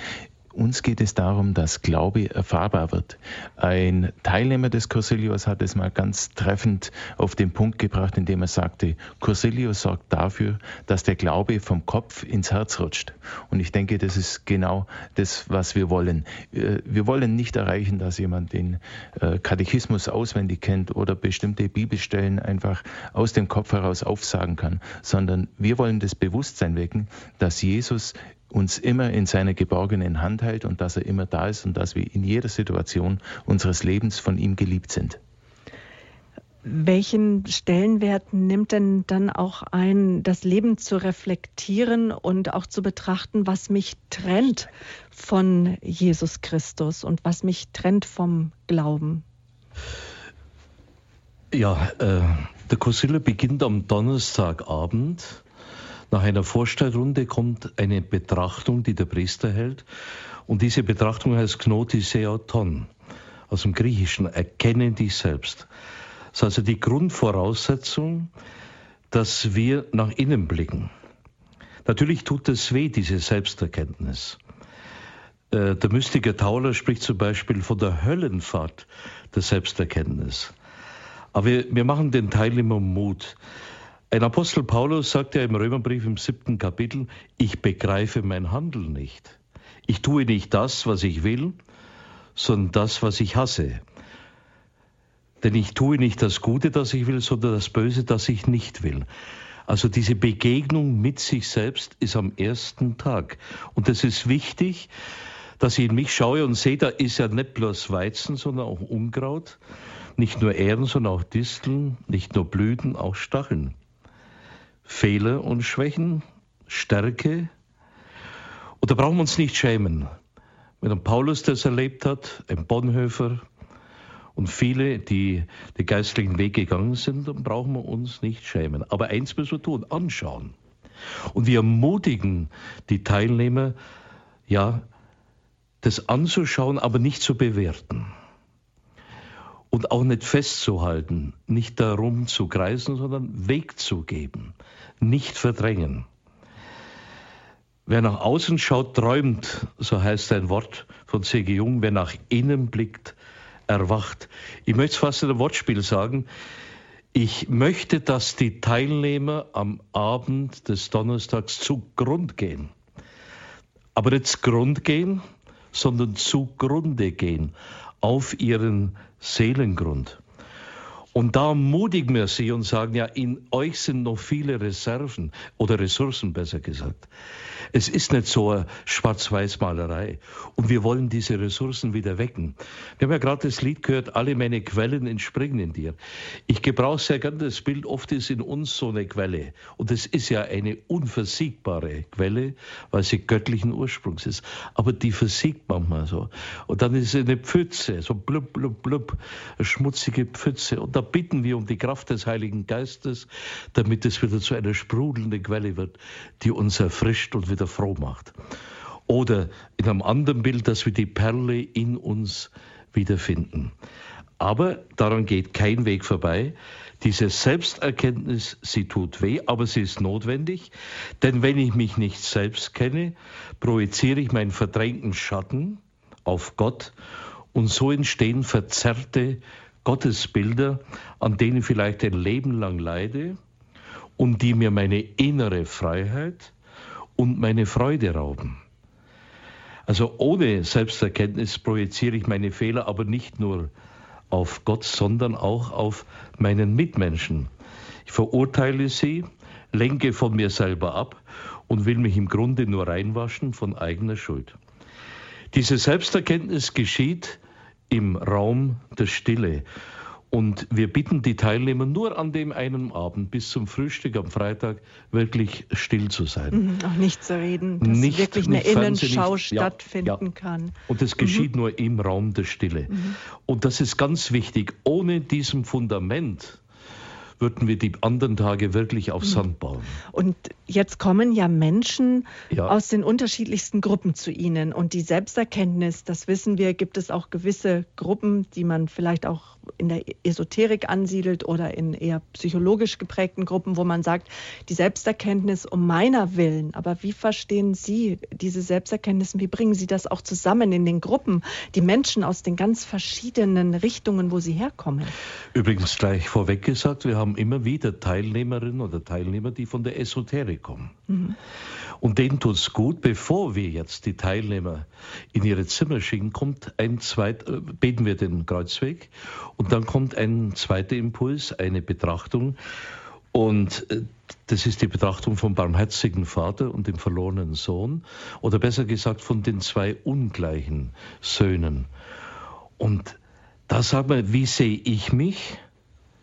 Uns geht es darum, dass Glaube erfahrbar wird. Ein Teilnehmer des Cursilios hat es mal ganz treffend auf den Punkt gebracht, indem er sagte, Cursilio sorgt dafür, dass der Glaube vom Kopf ins Herz rutscht. Und ich denke, das ist genau das, was wir wollen. Äh, wir wollen nicht erreichen, dass jemand den äh, Katechismus auswendig kennt oder bestimmte Bibelstellen einfach aus dem Kopf heraus aufsagen kann, sondern wir wollen das Bewusstsein wecken, dass Jesus uns immer in seiner geborgenen Hand hält und dass er immer da ist und dass wir in jeder Situation unseres Lebens von ihm geliebt sind. Welchen Stellenwert nimmt denn dann auch ein, das Leben zu reflektieren und auch zu betrachten, was mich trennt von Jesus Christus und was mich trennt vom Glauben? Ja, äh, der Kosille beginnt am Donnerstagabend nach einer Vorstellrunde kommt eine Betrachtung, die der Priester hält. Und diese Betrachtung heißt Gnotiseoton, aus dem Griechischen, erkenne dich selbst. Das ist also die Grundvoraussetzung, dass wir nach innen blicken. Natürlich tut es weh, diese Selbsterkenntnis. Äh, der Mystiker Tauler spricht zum Beispiel von der Höllenfahrt der Selbsterkenntnis. Aber wir, wir machen den Teilnehmern Mut. Ein Apostel Paulus sagt ja im Römerbrief im siebten Kapitel, ich begreife mein Handeln nicht. Ich tue nicht das, was ich will, sondern das, was ich hasse. Denn ich tue nicht das Gute, das ich will, sondern das Böse, das ich nicht will. Also diese Begegnung mit sich selbst ist am ersten Tag. Und es ist wichtig, dass ich in mich schaue und sehe, da ist ja nicht bloß Weizen, sondern auch Unkraut. Nicht nur Ähren, sondern auch Disteln, nicht nur Blüten, auch Stacheln. Fehler und Schwächen, Stärke. Und da brauchen wir uns nicht schämen. Wenn ein Paulus das erlebt hat, ein Bonhoeffer und viele, die den geistlichen Weg gegangen sind, dann brauchen wir uns nicht schämen. Aber eins müssen wir tun, anschauen. Und wir ermutigen die Teilnehmer, ja, das anzuschauen, aber nicht zu bewerten und auch nicht festzuhalten, nicht darum zu kreisen, sondern Weg zu geben, nicht verdrängen. Wer nach außen schaut, träumt, so heißt ein Wort von C.G. Jung, wer nach innen blickt, erwacht. Ich möchte es fast in einem Wortspiel sagen. Ich möchte, dass die Teilnehmer am Abend des Donnerstags zu Grund gehen. Aber nicht zu Grund gehen, sondern zugrunde gehen auf ihren Seelengrund. Und da mutigen wir sie und sagen, ja, in euch sind noch viele Reserven oder Ressourcen besser gesagt. Es ist nicht so eine Schwarz-Weiß-Malerei. Und wir wollen diese Ressourcen wieder wecken. Wir haben ja gerade das Lied gehört, alle meine Quellen entspringen in dir. Ich gebrauche sehr gerne das Bild, oft ist in uns so eine Quelle. Und es ist ja eine unversiegbare Quelle, weil sie göttlichen Ursprungs ist. Aber die versiegt manchmal so. Und dann ist es eine Pfütze, so blub, blub, blub, eine schmutzige Pfütze. Und da bitten wir um die Kraft des Heiligen Geistes, damit es wieder zu einer sprudelnden Quelle wird, die uns erfrischt und wieder froh macht. Oder in einem anderen Bild, dass wir die Perle in uns wiederfinden. Aber daran geht kein Weg vorbei. Diese Selbsterkenntnis, sie tut weh, aber sie ist notwendig. Denn wenn ich mich nicht selbst kenne, projiziere ich meinen verdrängten Schatten auf Gott und so entstehen verzerrte Gottesbilder, an denen vielleicht ein Leben lang leide und die mir meine innere Freiheit, und meine Freude rauben. Also ohne Selbsterkenntnis projiziere ich meine Fehler aber nicht nur auf Gott, sondern auch auf meinen Mitmenschen. Ich verurteile sie, lenke von mir selber ab und will mich im Grunde nur reinwaschen von eigener Schuld. Diese Selbsterkenntnis geschieht im Raum der Stille. Und wir bitten die Teilnehmer nur an dem einen Abend bis zum Frühstück am Freitag wirklich still zu sein. Mhm, auch nicht zu reden, dass nicht, wirklich eine Innenschau nicht, stattfinden ja, ja. kann. Und das geschieht mhm. nur im Raum der Stille. Mhm. Und das ist ganz wichtig. Ohne diesem Fundament würden wir die anderen Tage wirklich auf mhm. Sand bauen. Und jetzt kommen ja Menschen ja. aus den unterschiedlichsten Gruppen zu Ihnen. Und die Selbsterkenntnis, das wissen wir, gibt es auch gewisse Gruppen, die man vielleicht auch in der Esoterik ansiedelt oder in eher psychologisch geprägten Gruppen, wo man sagt, die Selbsterkenntnis um meiner Willen. Aber wie verstehen Sie diese Selbsterkenntnis? Wie bringen Sie das auch zusammen in den Gruppen, die Menschen aus den ganz verschiedenen Richtungen, wo sie herkommen? Übrigens gleich vorweg gesagt, wir haben immer wieder Teilnehmerinnen oder Teilnehmer, die von der Esoterik kommen. Mhm. Und denen tut es gut, bevor wir jetzt die Teilnehmer in ihre Zimmer schicken, kommt ein zweit, äh, beten wir den Kreuzweg und dann kommt ein zweiter Impuls, eine Betrachtung. Und äh, das ist die Betrachtung vom barmherzigen Vater und dem verlorenen Sohn. Oder besser gesagt von den zwei ungleichen Söhnen. Und da sagt man, wie sehe ich mich?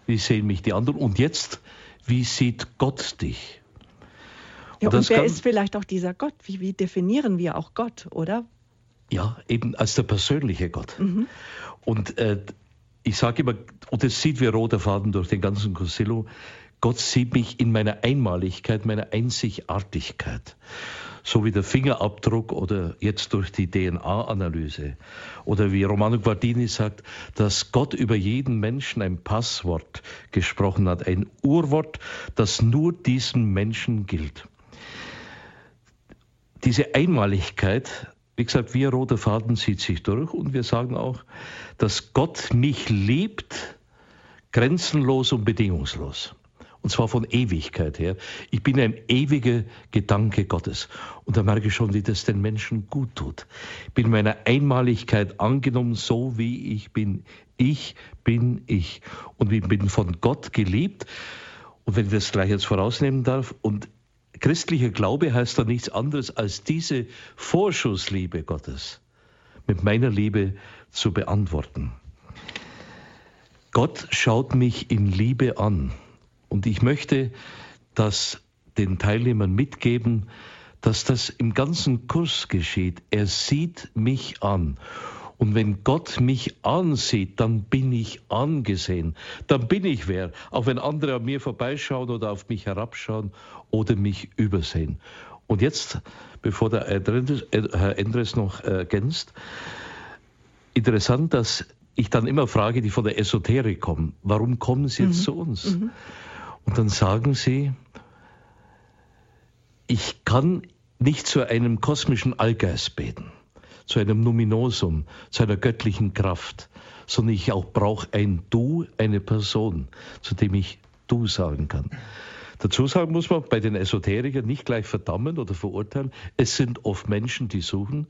Wie sehen mich die anderen? Und jetzt, wie sieht Gott dich? Ja, und, und wer ist vielleicht auch dieser Gott? Wie, wie, definieren wir auch Gott, oder? Ja, eben als der persönliche Gott. Mhm. Und äh, ich sage immer, und das sieht wie roter Faden durch den ganzen Cosillo, Gott sieht mich in meiner Einmaligkeit, meiner Einzigartigkeit. So wie der Fingerabdruck oder jetzt durch die DNA-Analyse. Oder wie Romano Guardini sagt, dass Gott über jeden Menschen ein Passwort gesprochen hat, ein Urwort, das nur diesem Menschen gilt diese Einmaligkeit, wie gesagt, wie roter Faden zieht sich durch und wir sagen auch, dass Gott mich liebt, grenzenlos und bedingungslos. Und zwar von Ewigkeit her. Ich bin ein ewiger Gedanke Gottes. Und da merke ich schon, wie das den Menschen gut tut. Ich bin meiner Einmaligkeit angenommen, so wie ich bin. Ich bin ich. Und ich bin von Gott geliebt. Und wenn ich das gleich jetzt vorausnehmen darf, und Christlicher Glaube heißt doch nichts anderes als diese Vorschussliebe Gottes mit meiner Liebe zu beantworten. Gott schaut mich in Liebe an und ich möchte das den Teilnehmern mitgeben, dass das im ganzen Kurs geschieht. Er sieht mich an und wenn Gott mich ansieht, dann bin ich angesehen. Dann bin ich wer. Auch wenn andere an mir vorbeischauen oder auf mich herabschauen oder mich übersehen. Und jetzt, bevor der Herr Endres noch ergänzt, interessant, dass ich dann immer frage, die von der Esoterik kommen, warum kommen sie jetzt mhm. zu uns? Mhm. Und dann sagen sie, ich kann nicht zu einem kosmischen Allgeist beten zu einem Numinosum, zu einer göttlichen Kraft, sondern ich auch brauche ein Du, eine Person, zu dem ich Du sagen kann. Dazu sagen muss man bei den Esoterikern nicht gleich verdammen oder verurteilen. Es sind oft Menschen, die suchen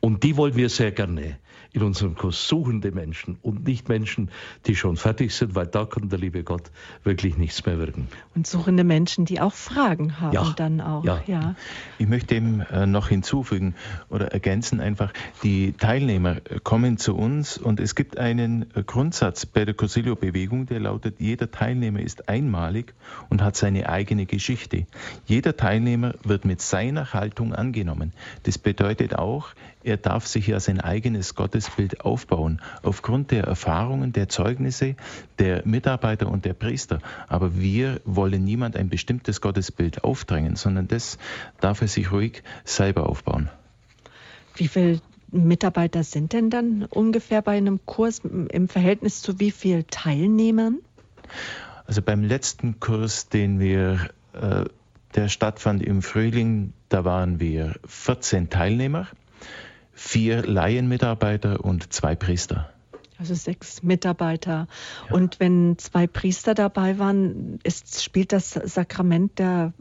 und die wollen wir sehr gerne in unserem Kurs suchende Menschen und nicht Menschen, die schon fertig sind, weil da kann der liebe Gott wirklich nichts mehr wirken. Und suchende Menschen, die auch Fragen haben, ja, dann auch. Ja. ja. Ich möchte dem äh, noch hinzufügen oder ergänzen einfach, die Teilnehmer kommen zu uns und es gibt einen äh, Grundsatz bei der Cosilio-Bewegung, der lautet, jeder Teilnehmer ist einmalig und hat seine eigene Geschichte. Jeder Teilnehmer wird mit seiner Haltung angenommen. Das bedeutet auch, er darf sich ja sein eigenes Gottesbild aufbauen, aufgrund der Erfahrungen, der Zeugnisse der Mitarbeiter und der Priester. Aber wir wollen niemand ein bestimmtes Gottesbild aufdrängen, sondern das darf er sich ruhig selber aufbauen. Wie viele Mitarbeiter sind denn dann ungefähr bei einem Kurs im Verhältnis zu wie vielen Teilnehmern? Also beim letzten Kurs, den wir, äh, der stattfand im Frühling, da waren wir 14 Teilnehmer vier Laienmitarbeiter und zwei Priester. Also sechs Mitarbeiter. Ja. Und wenn zwei Priester dabei waren, ist, spielt das Sakrament der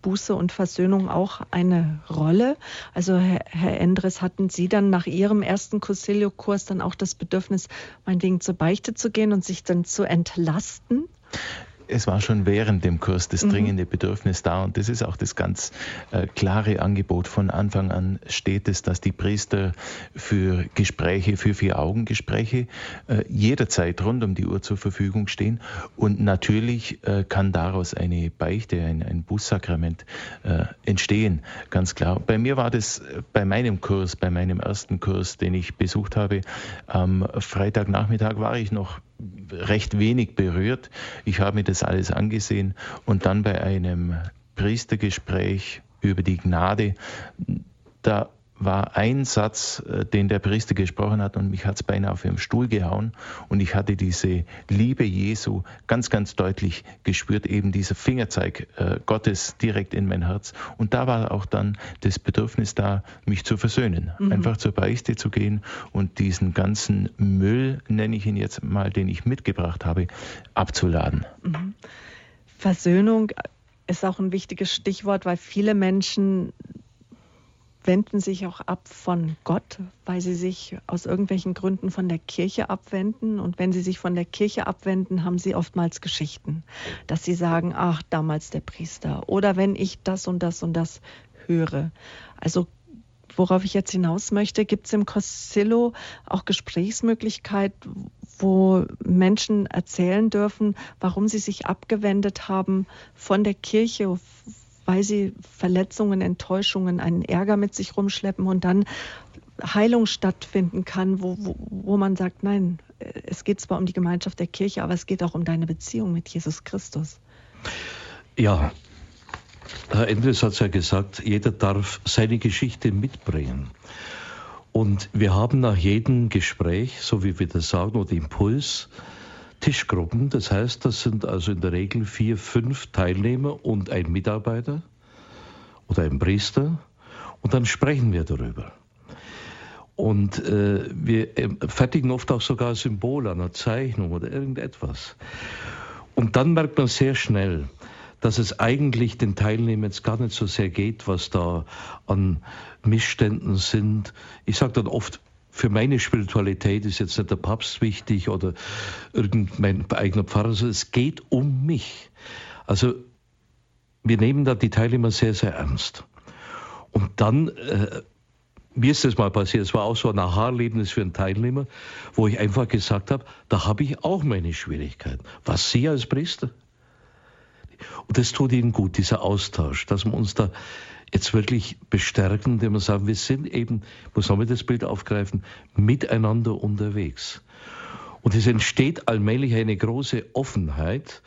Buße und Versöhnung auch eine Rolle? Also Herr, Herr Endres, hatten Sie dann nach Ihrem ersten Concilio-Kurs dann auch das Bedürfnis, meinetwegen zur Beichte zu gehen und sich dann zu entlasten? Es war schon während dem Kurs das mhm. dringende Bedürfnis da und das ist auch das ganz äh, klare Angebot. Von Anfang an steht es, dass die Priester für Gespräche, für Vier-Augen-Gespräche äh, jederzeit rund um die Uhr zur Verfügung stehen und natürlich äh, kann daraus eine Beichte, ein, ein Bußsakrament äh, entstehen, ganz klar. Bei mir war das äh, bei meinem Kurs, bei meinem ersten Kurs, den ich besucht habe, am Freitagnachmittag war ich noch recht wenig berührt. Ich habe mir das alles angesehen und dann bei einem Priestergespräch über die Gnade, da war ein Satz, äh, den der Priester gesprochen hat und mich hat es beinahe auf den Stuhl gehauen und ich hatte diese Liebe Jesu ganz, ganz deutlich gespürt, eben dieser Fingerzeig äh, Gottes direkt in mein Herz und da war auch dann das Bedürfnis da, mich zu versöhnen, mhm. einfach zur Beichte zu gehen und diesen ganzen Müll, nenne ich ihn jetzt mal, den ich mitgebracht habe, abzuladen. Mhm. Versöhnung ist auch ein wichtiges Stichwort, weil viele Menschen wenden sich auch ab von Gott, weil sie sich aus irgendwelchen Gründen von der Kirche abwenden. Und wenn sie sich von der Kirche abwenden, haben sie oftmals Geschichten, dass sie sagen, ach, damals der Priester. Oder wenn ich das und das und das höre. Also worauf ich jetzt hinaus möchte, gibt es im Cosillo auch Gesprächsmöglichkeiten, wo Menschen erzählen dürfen, warum sie sich abgewendet haben von der Kirche, weil sie Verletzungen, Enttäuschungen, einen Ärger mit sich rumschleppen und dann Heilung stattfinden kann, wo, wo, wo man sagt, nein, es geht zwar um die Gemeinschaft der Kirche, aber es geht auch um deine Beziehung mit Jesus Christus. Ja, Herr Endres hat es ja gesagt, jeder darf seine Geschichte mitbringen. Und wir haben nach jedem Gespräch, so wie wir das sagen, oder Impuls, Tischgruppen. Das heißt, das sind also in der Regel vier, fünf Teilnehmer und ein Mitarbeiter oder ein Priester. Und dann sprechen wir darüber. Und äh, wir äh, fertigen oft auch sogar Symbole, einer Zeichnung oder irgendetwas. Und dann merkt man sehr schnell, dass es eigentlich den Teilnehmern jetzt gar nicht so sehr geht, was da an Missständen sind. Ich sage dann oft, für meine Spiritualität ist jetzt nicht der Papst wichtig oder irgendein eigener Pfarrer, sondern es geht um mich. Also wir nehmen da die Teilnehmer sehr, sehr ernst. Und dann, äh, mir ist das mal passiert, es war auch so ein Aha-Erlebnis für einen Teilnehmer, wo ich einfach gesagt habe, da habe ich auch meine Schwierigkeiten. Was Sie als Priester? Und das tut Ihnen gut, dieser Austausch, dass wir uns da jetzt wirklich bestärken, indem wir sagen, wir sind eben, muss man das Bild aufgreifen, miteinander unterwegs. Und es entsteht allmählich eine große Offenheit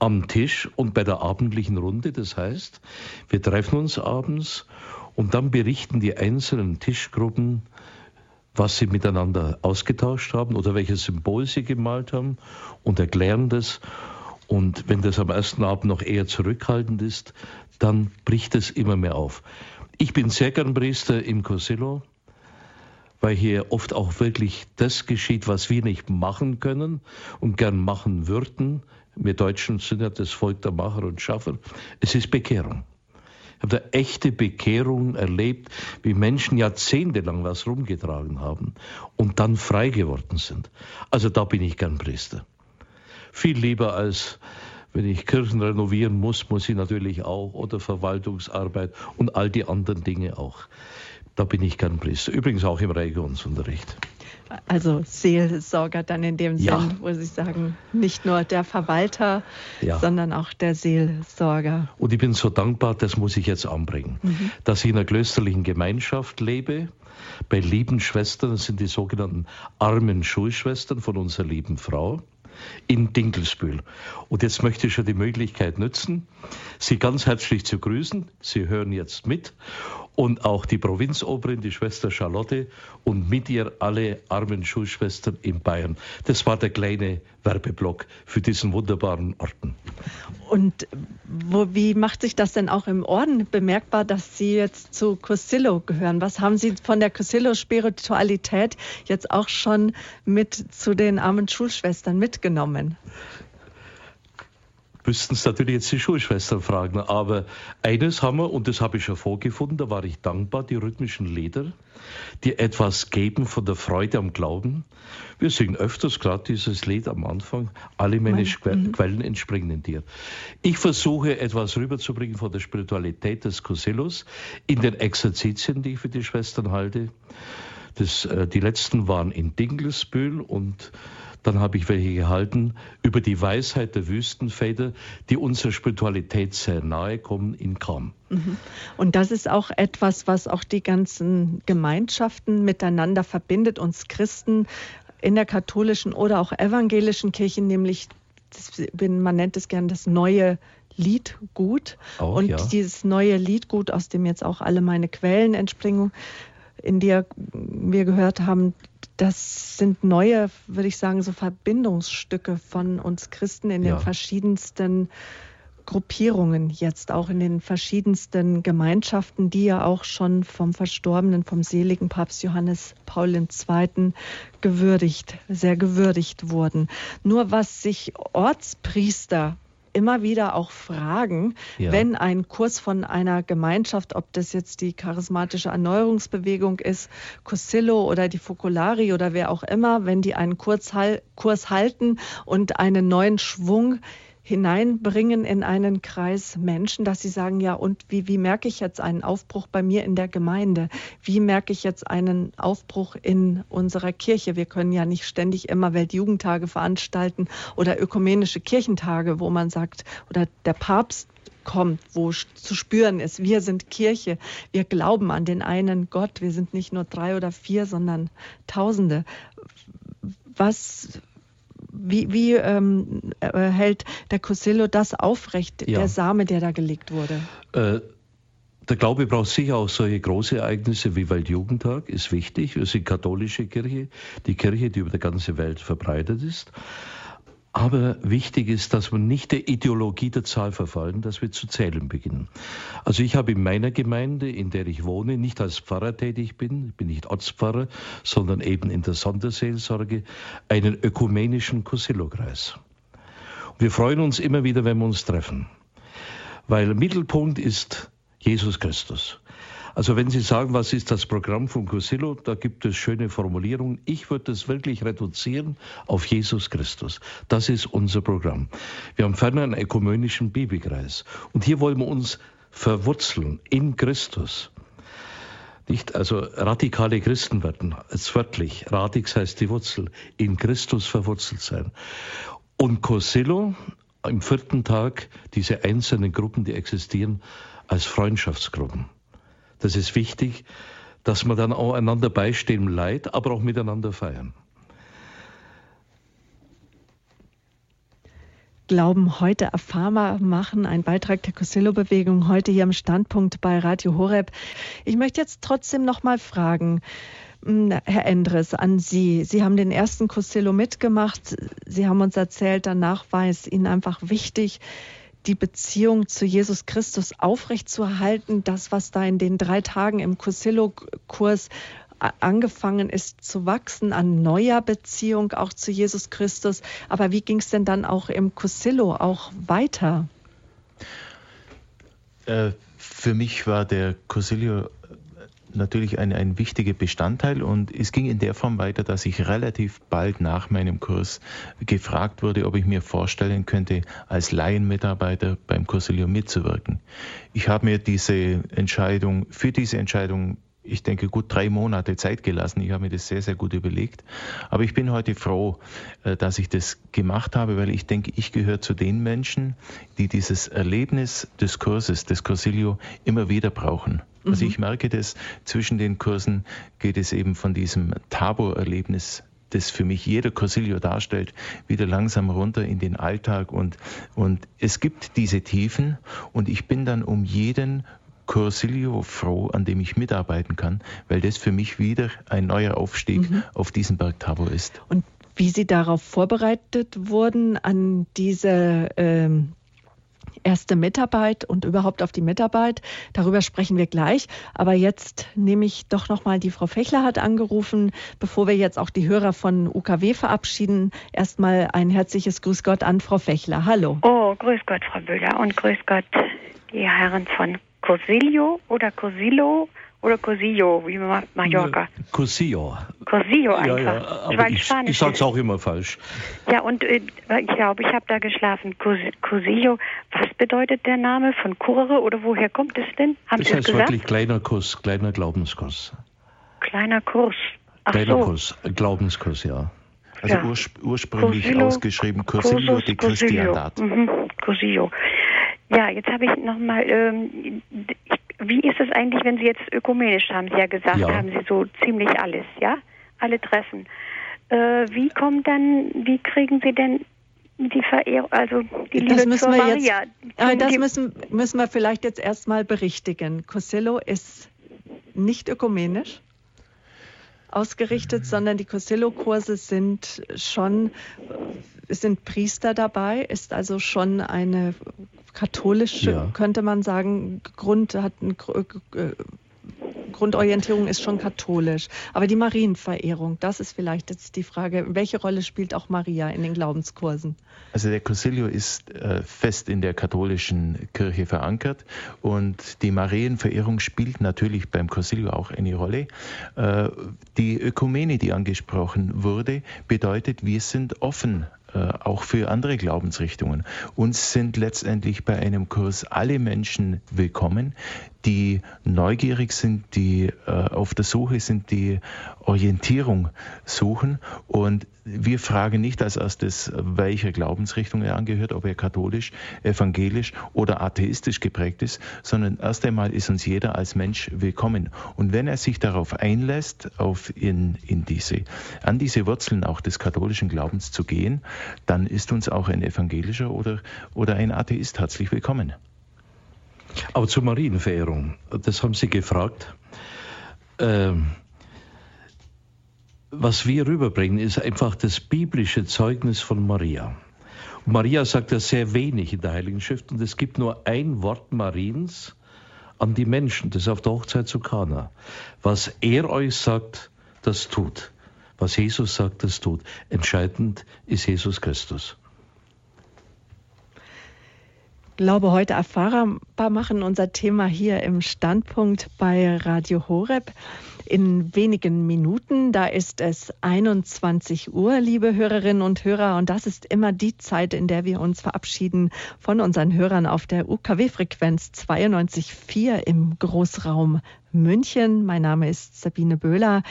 am Tisch und bei der abendlichen Runde. Das heißt, wir treffen uns abends und dann berichten die einzelnen Tischgruppen, was sie miteinander ausgetauscht haben oder welches Symbol sie gemalt haben und erklären das. Und wenn das am ersten Abend noch eher zurückhaltend ist, dann bricht es immer mehr auf. Ich bin sehr gern Priester im Cosillo, weil hier oft auch wirklich das geschieht, was wir nicht machen können und gern machen würden. Wir Deutschen sind ja das Volk der Macher und Schaffer. Es ist Bekehrung. Ich habe da echte Bekehrung erlebt, wie Menschen jahrzehntelang was rumgetragen haben und dann frei geworden sind. Also da bin ich gern Priester. Viel lieber als wenn ich Kirchen renovieren muss, muss ich natürlich auch oder Verwaltungsarbeit und all die anderen Dinge auch. Da bin ich gern Priester. Übrigens auch im Religionsunterricht. Also Seelsorger dann in dem ja. Sinn, wo Sie sagen, nicht nur der Verwalter, ja. sondern auch der Seelsorger. Und ich bin so dankbar, das muss ich jetzt anbringen, mhm. dass ich in einer klösterlichen Gemeinschaft lebe, bei lieben Schwestern, das sind die sogenannten armen Schulschwestern von unserer lieben Frau in Dinkelsbühl. Und jetzt möchte ich schon die Möglichkeit nutzen, Sie ganz herzlich zu grüßen. Sie hören jetzt mit und auch die Provinzoberin, die Schwester Charlotte und mit ihr alle armen Schulschwestern in Bayern. Das war der kleine Werbeblock für diesen wunderbaren Orten. Und wo, wie macht sich das denn auch im Orden bemerkbar, dass Sie jetzt zu Cosillo gehören? Was haben Sie von der Cosillo-Spiritualität jetzt auch schon mit zu den armen Schulschwestern mitgenommen? Müssten es natürlich jetzt die Schulschwestern fragen. Aber eines haben wir, und das habe ich schon vorgefunden, da war ich dankbar, die rhythmischen Lieder, die etwas geben von der Freude am Glauben. Wir singen öfters gerade dieses Lied am Anfang, alle meine mein, Quellen mhm. entspringen in dir. Ich versuche etwas rüberzubringen von der Spiritualität des Cosillos in den Exerzitien, die ich für die Schwestern halte. Das, äh, die letzten waren in Dingelsbühl und dann habe ich welche gehalten über die Weisheit der Wüstenväter, die unserer Spiritualität sehr nahe kommen in Kam. Mhm. Und das ist auch etwas, was auch die ganzen Gemeinschaften miteinander verbindet, uns Christen in der katholischen oder auch evangelischen Kirche, nämlich, man nennt es gern das neue Liedgut. Auch, und ja. dieses neue Liedgut, aus dem jetzt auch alle meine Quellen entspringen, in der wir gehört haben, das sind neue, würde ich sagen, so Verbindungsstücke von uns Christen in den ja. verschiedensten Gruppierungen, jetzt auch in den verschiedensten Gemeinschaften, die ja auch schon vom verstorbenen, vom seligen Papst Johannes Paul II. gewürdigt, sehr gewürdigt wurden. Nur was sich Ortspriester immer wieder auch fragen, ja. wenn ein Kurs von einer Gemeinschaft, ob das jetzt die charismatische Erneuerungsbewegung ist, Cosillo oder die Focolari oder wer auch immer, wenn die einen Kurs, Kurs halten und einen neuen Schwung hineinbringen in einen Kreis Menschen, dass sie sagen, ja, und wie, wie merke ich jetzt einen Aufbruch bei mir in der Gemeinde? Wie merke ich jetzt einen Aufbruch in unserer Kirche? Wir können ja nicht ständig immer Weltjugendtage veranstalten oder ökumenische Kirchentage, wo man sagt, oder der Papst kommt, wo zu spüren ist, wir sind Kirche, wir glauben an den einen Gott, wir sind nicht nur drei oder vier, sondern Tausende. Was, wie, wie ähm, äh, hält der Cosillo das aufrecht, ja. der Same, der da gelegt wurde? Äh, der Glaube braucht sicher auch solche große Ereignisse wie Weltjugendtag, ist wichtig. Wir sind katholische Kirche, die Kirche, die über die ganze Welt verbreitet ist. Aber wichtig ist, dass wir nicht der Ideologie der Zahl verfallen, dass wir zu zählen beginnen. Also ich habe in meiner Gemeinde, in der ich wohne, nicht als Pfarrer tätig bin, ich bin nicht Ortspfarrer, sondern eben in der Sonderseelsorge, einen ökumenischen Cosillo-Kreis. Wir freuen uns immer wieder, wenn wir uns treffen, weil Mittelpunkt ist Jesus Christus. Also wenn Sie sagen, was ist das Programm von Cosillo, da gibt es schöne Formulierungen. Ich würde es wirklich reduzieren auf Jesus Christus. Das ist unser Programm. Wir haben ferner einen ökumenischen Bibelkreis. Und hier wollen wir uns verwurzeln in Christus. Nicht, also radikale Christen werden, jetzt wörtlich, radix heißt die Wurzel, in Christus verwurzelt sein. Und Cosillo im vierten Tag, diese einzelnen Gruppen, die existieren, als Freundschaftsgruppen. Das ist wichtig, dass man dann auch einander beistehen Leid, aber auch miteinander feiern. Glauben heute erfahrbar machen. Ein Beitrag der Cosillo-Bewegung heute hier am Standpunkt bei Radio Horeb. Ich möchte jetzt trotzdem noch mal fragen, hm, Herr Endres, an Sie. Sie haben den ersten Cosillo mitgemacht. Sie haben uns erzählt, danach war es Ihnen einfach wichtig, die Beziehung zu Jesus Christus aufrechtzuerhalten, das, was da in den drei Tagen im Cosillo-Kurs angefangen ist zu wachsen an neuer Beziehung auch zu Jesus Christus. Aber wie ging es denn dann auch im Cusillo auch weiter? Äh, für mich war der Cusillo natürlich ein, ein wichtiger Bestandteil und es ging in der Form weiter, dass ich relativ bald nach meinem Kurs gefragt wurde, ob ich mir vorstellen könnte, als Laienmitarbeiter beim Cursilio mitzuwirken. Ich habe mir diese Entscheidung, für diese Entscheidung ich denke, gut drei Monate Zeit gelassen. Ich habe mir das sehr, sehr gut überlegt. Aber ich bin heute froh, äh, dass ich das gemacht habe, weil ich denke, ich gehöre zu den Menschen, die dieses Erlebnis des Kurses, des Cursilio, immer wieder brauchen. Also mhm. ich merke das, zwischen den Kursen geht es eben von diesem Tabor-Erlebnis das für mich jeder Cursilio darstellt, wieder langsam runter in den Alltag und, und es gibt diese Tiefen und ich bin dann um jeden Cursilio froh, an dem ich mitarbeiten kann, weil das für mich wieder ein neuer Aufstieg mhm. auf diesen Berg Tabor ist. Und wie Sie darauf vorbereitet wurden, an diese ähm, erste Mitarbeit und überhaupt auf die Mitarbeit. Darüber sprechen wir gleich. Aber jetzt nehme ich doch nochmal, die Frau Fechler hat angerufen, bevor wir jetzt auch die Hörer von UKW verabschieden. Erstmal ein herzliches Grüß Gott an Frau Fechler. Hallo. Oh, Grüß Gott, Frau Böhler und Grüß Gott, die Herren von Cosillo oder Cosillo oder Cosillo, wie man Mallorca. Cosillo. Cosillo einfach. Ja, ja, aber ich, ich, ich sage es auch immer falsch. Ja, und äh, ich glaube, ich habe da geschlafen. Cosillo, was bedeutet der Name von Kurre oder woher kommt es denn? Haben das Sie heißt gesagt? wirklich kleiner Kurs, kleiner Glaubenskurs. Kleiner Kurs. Ach kleiner so. Kurs, Glaubenskurs, ja. Also ja. ursprünglich Cosillo, ausgeschrieben Cursillo de Christiandat. Mhm. Cursillo. Ja, jetzt habe ich nochmal, ähm, wie ist es eigentlich, wenn Sie jetzt ökumenisch haben Sie ja gesagt, ja. haben Sie so ziemlich alles, ja? Alle Treffen. Äh, wie kommt dann, wie kriegen Sie denn die Verehrung, also die Liebe das müssen zur wir Maria? Jetzt, äh, das müssen, müssen wir vielleicht jetzt erstmal berichtigen. Cosello ist nicht ökumenisch ausgerichtet, sondern die Cosello-Kurse sind schon, sind Priester dabei, ist also schon eine katholische, ja. könnte man sagen, Grund hat ein, äh, Grundorientierung ist schon katholisch. Aber die Marienverehrung, das ist vielleicht jetzt die Frage, welche Rolle spielt auch Maria in den Glaubenskursen? Also der Cursilio ist äh, fest in der katholischen Kirche verankert und die Marienverehrung spielt natürlich beim Cursilio auch eine Rolle. Äh, die Ökumene, die angesprochen wurde, bedeutet, wir sind offen auch für andere Glaubensrichtungen. Uns sind letztendlich bei einem Kurs alle Menschen willkommen, die neugierig sind, die äh, auf der Suche sind, die Orientierung suchen. Und wir fragen nicht als erstes, welcher Glaubensrichtung er angehört, ob er katholisch, evangelisch oder atheistisch geprägt ist, sondern erst einmal ist uns jeder als Mensch willkommen. Und wenn er sich darauf einlässt, auf in, in diese, an diese Wurzeln auch des katholischen Glaubens zu gehen, dann ist uns auch ein evangelischer oder, oder ein Atheist herzlich willkommen. Aber zur Marienverehrung, das haben Sie gefragt. Ähm, was wir rüberbringen, ist einfach das biblische Zeugnis von Maria. Maria sagt ja sehr wenig in der Heiligen Schrift und es gibt nur ein Wort Mariens an die Menschen, das ist auf der Hochzeit zu Kana. Was er euch sagt, das tut. Was Jesus sagt, das tut. Entscheidend ist Jesus Christus. Glaube heute erfahrbar machen, unser Thema hier im Standpunkt bei Radio Horeb in wenigen Minuten. Da ist es 21 Uhr, liebe Hörerinnen und Hörer. Und das ist immer die Zeit, in der wir uns verabschieden von unseren Hörern auf der UKW-Frequenz 92.4 im Großraum München. Mein Name ist Sabine Böhler.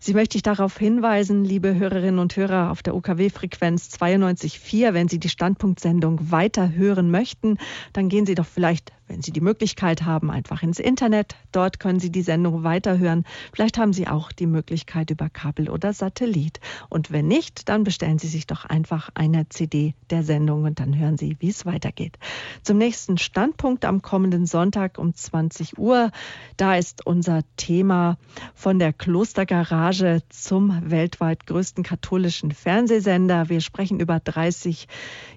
Sie möchte ich darauf hinweisen, liebe Hörerinnen und Hörer auf der UKW-Frequenz 92.4, wenn Sie die Standpunktsendung weiter hören möchten, dann gehen Sie doch vielleicht wenn Sie die Möglichkeit haben, einfach ins Internet. Dort können Sie die Sendung weiterhören. Vielleicht haben Sie auch die Möglichkeit über Kabel oder Satellit. Und wenn nicht, dann bestellen Sie sich doch einfach eine CD der Sendung und dann hören Sie, wie es weitergeht. Zum nächsten Standpunkt am kommenden Sonntag um 20 Uhr. Da ist unser Thema von der Klostergarage zum weltweit größten katholischen Fernsehsender. Wir sprechen über 30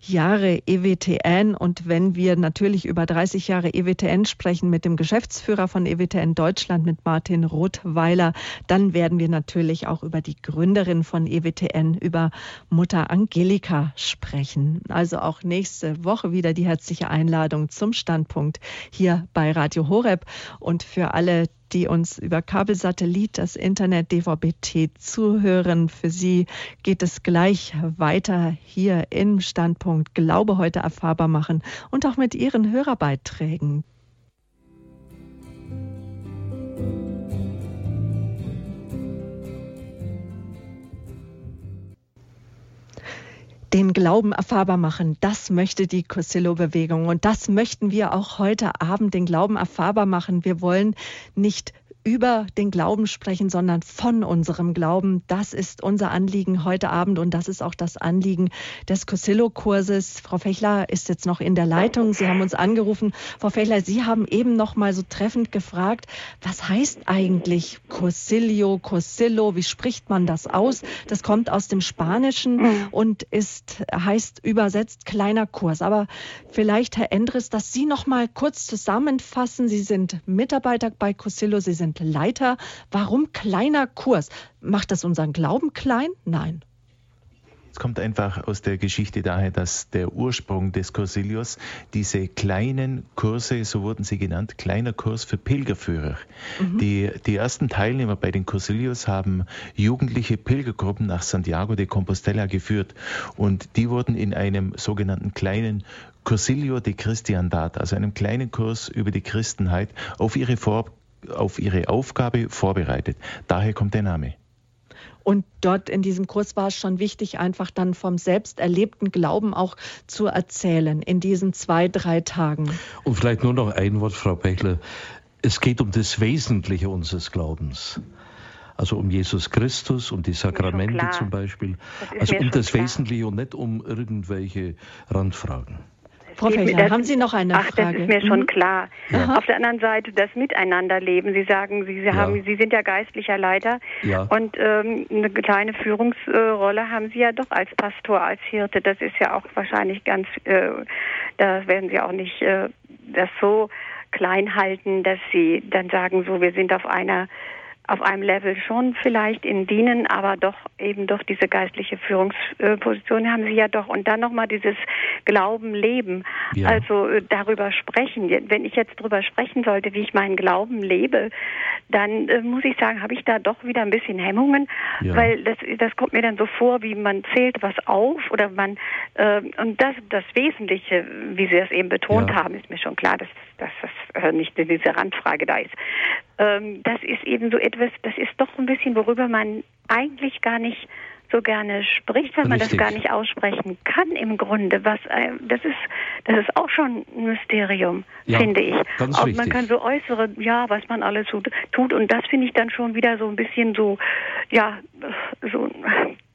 Jahre EWTN und wenn wir natürlich über 30 Jahre Jahre EWTN sprechen mit dem Geschäftsführer von EWTN Deutschland, mit Martin Rothweiler. Dann werden wir natürlich auch über die Gründerin von EWTN, über Mutter Angelika sprechen. Also auch nächste Woche wieder die herzliche Einladung zum Standpunkt hier bei Radio Horeb. Und für alle, die uns über Kabelsatellit, das Internet DVB-T zuhören. Für Sie geht es gleich weiter hier im Standpunkt Glaube heute erfahrbar machen und auch mit Ihren Hörerbeiträgen. Den Glauben erfahrbar machen. Das möchte die Cosillo-Bewegung und das möchten wir auch heute Abend den Glauben erfahrbar machen. Wir wollen nicht über den Glauben sprechen, sondern von unserem Glauben. Das ist unser Anliegen heute Abend und das ist auch das Anliegen des Cosillo-Kurses. Frau Fechler ist jetzt noch in der Leitung. Sie haben uns angerufen. Frau Fechler, Sie haben eben noch mal so treffend gefragt, was heißt eigentlich Cosillo, Cosillo? Wie spricht man das aus? Das kommt aus dem Spanischen mhm. und ist, heißt übersetzt kleiner Kurs. Aber vielleicht, Herr Endres, dass Sie noch mal kurz zusammenfassen. Sie sind Mitarbeiter bei Cosillo, Sie sind Leiter. Warum kleiner Kurs? Macht das unseren Glauben klein? Nein. Es kommt einfach aus der Geschichte daher, dass der Ursprung des Cursilius diese kleinen Kurse, so wurden sie genannt, kleiner Kurs für Pilgerführer. Mhm. Die, die ersten Teilnehmer bei den Cursilius haben jugendliche Pilgergruppen nach Santiago de Compostela geführt und die wurden in einem sogenannten kleinen Cursilio de Christiandat, also einem kleinen Kurs über die Christenheit, auf ihre Vor auf ihre Aufgabe vorbereitet. Daher kommt der Name. Und dort in diesem Kurs war es schon wichtig, einfach dann vom selbst erlebten Glauben auch zu erzählen in diesen zwei, drei Tagen. Und vielleicht nur noch ein Wort, Frau Pechler. Es geht um das Wesentliche unseres Glaubens. Also um Jesus Christus, um die Sakramente zum Beispiel. Also um das klar. Wesentliche und nicht um irgendwelche Randfragen. Frau Fechler, haben Sie noch eine ach, Frage? Ach, das ist mir schon mhm. klar. Ja. Auf der anderen Seite das Miteinanderleben. Sie sagen, Sie, Sie, haben, ja. Sie sind ja geistlicher Leiter ja. und ähm, eine kleine Führungsrolle haben Sie ja doch als Pastor, als Hirte. Das ist ja auch wahrscheinlich ganz, äh, da werden Sie auch nicht äh, das so klein halten, dass Sie dann sagen, so, wir sind auf einer auf einem Level schon vielleicht in Dienen, aber doch eben doch diese geistliche Führungsposition haben sie ja doch. Und dann nochmal dieses Glauben leben, ja. also äh, darüber sprechen. Wenn ich jetzt darüber sprechen sollte, wie ich meinen Glauben lebe, dann äh, muss ich sagen, habe ich da doch wieder ein bisschen Hemmungen, ja. weil das, das kommt mir dann so vor, wie man zählt was auf oder man äh, und das das Wesentliche, wie Sie das eben betont ja. haben, ist mir schon klar, dass, dass das äh, nicht diese Randfrage da ist. Ähm, das ist eben so etwas, das ist doch ein bisschen, worüber man eigentlich gar nicht so gerne spricht, weil man das gar nicht aussprechen kann im Grunde. Was äh, das ist, das ist auch schon ein Mysterium, ja, finde ich. Ganz auch man kann so äußere, ja, was man alles so tut und das finde ich dann schon wieder so ein bisschen so, ja, so.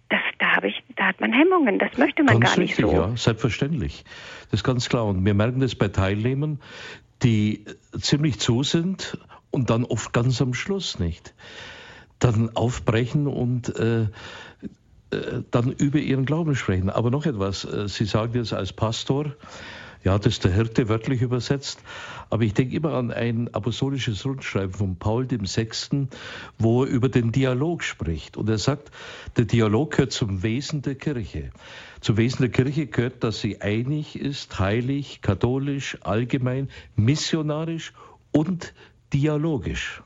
Das, da ich, da hat man Hemmungen. Das möchte man ganz gar nicht richtig, so. Ja, selbstverständlich. Das ist ganz klar. Und wir merken das bei Teilnehmern, die ziemlich zu sind und dann oft ganz am Schluss nicht. Dann aufbrechen und äh, äh, dann über ihren Glauben sprechen. Aber noch etwas, äh, Sie sagen jetzt als Pastor, ja, das ist der Hirte wörtlich übersetzt. Aber ich denke immer an ein apostolisches Rundschreiben von Paul VI., wo er über den Dialog spricht. Und er sagt, der Dialog gehört zum Wesen der Kirche. Zum Wesen der Kirche gehört, dass sie einig ist, heilig, katholisch, allgemein, missionarisch und dialogisch.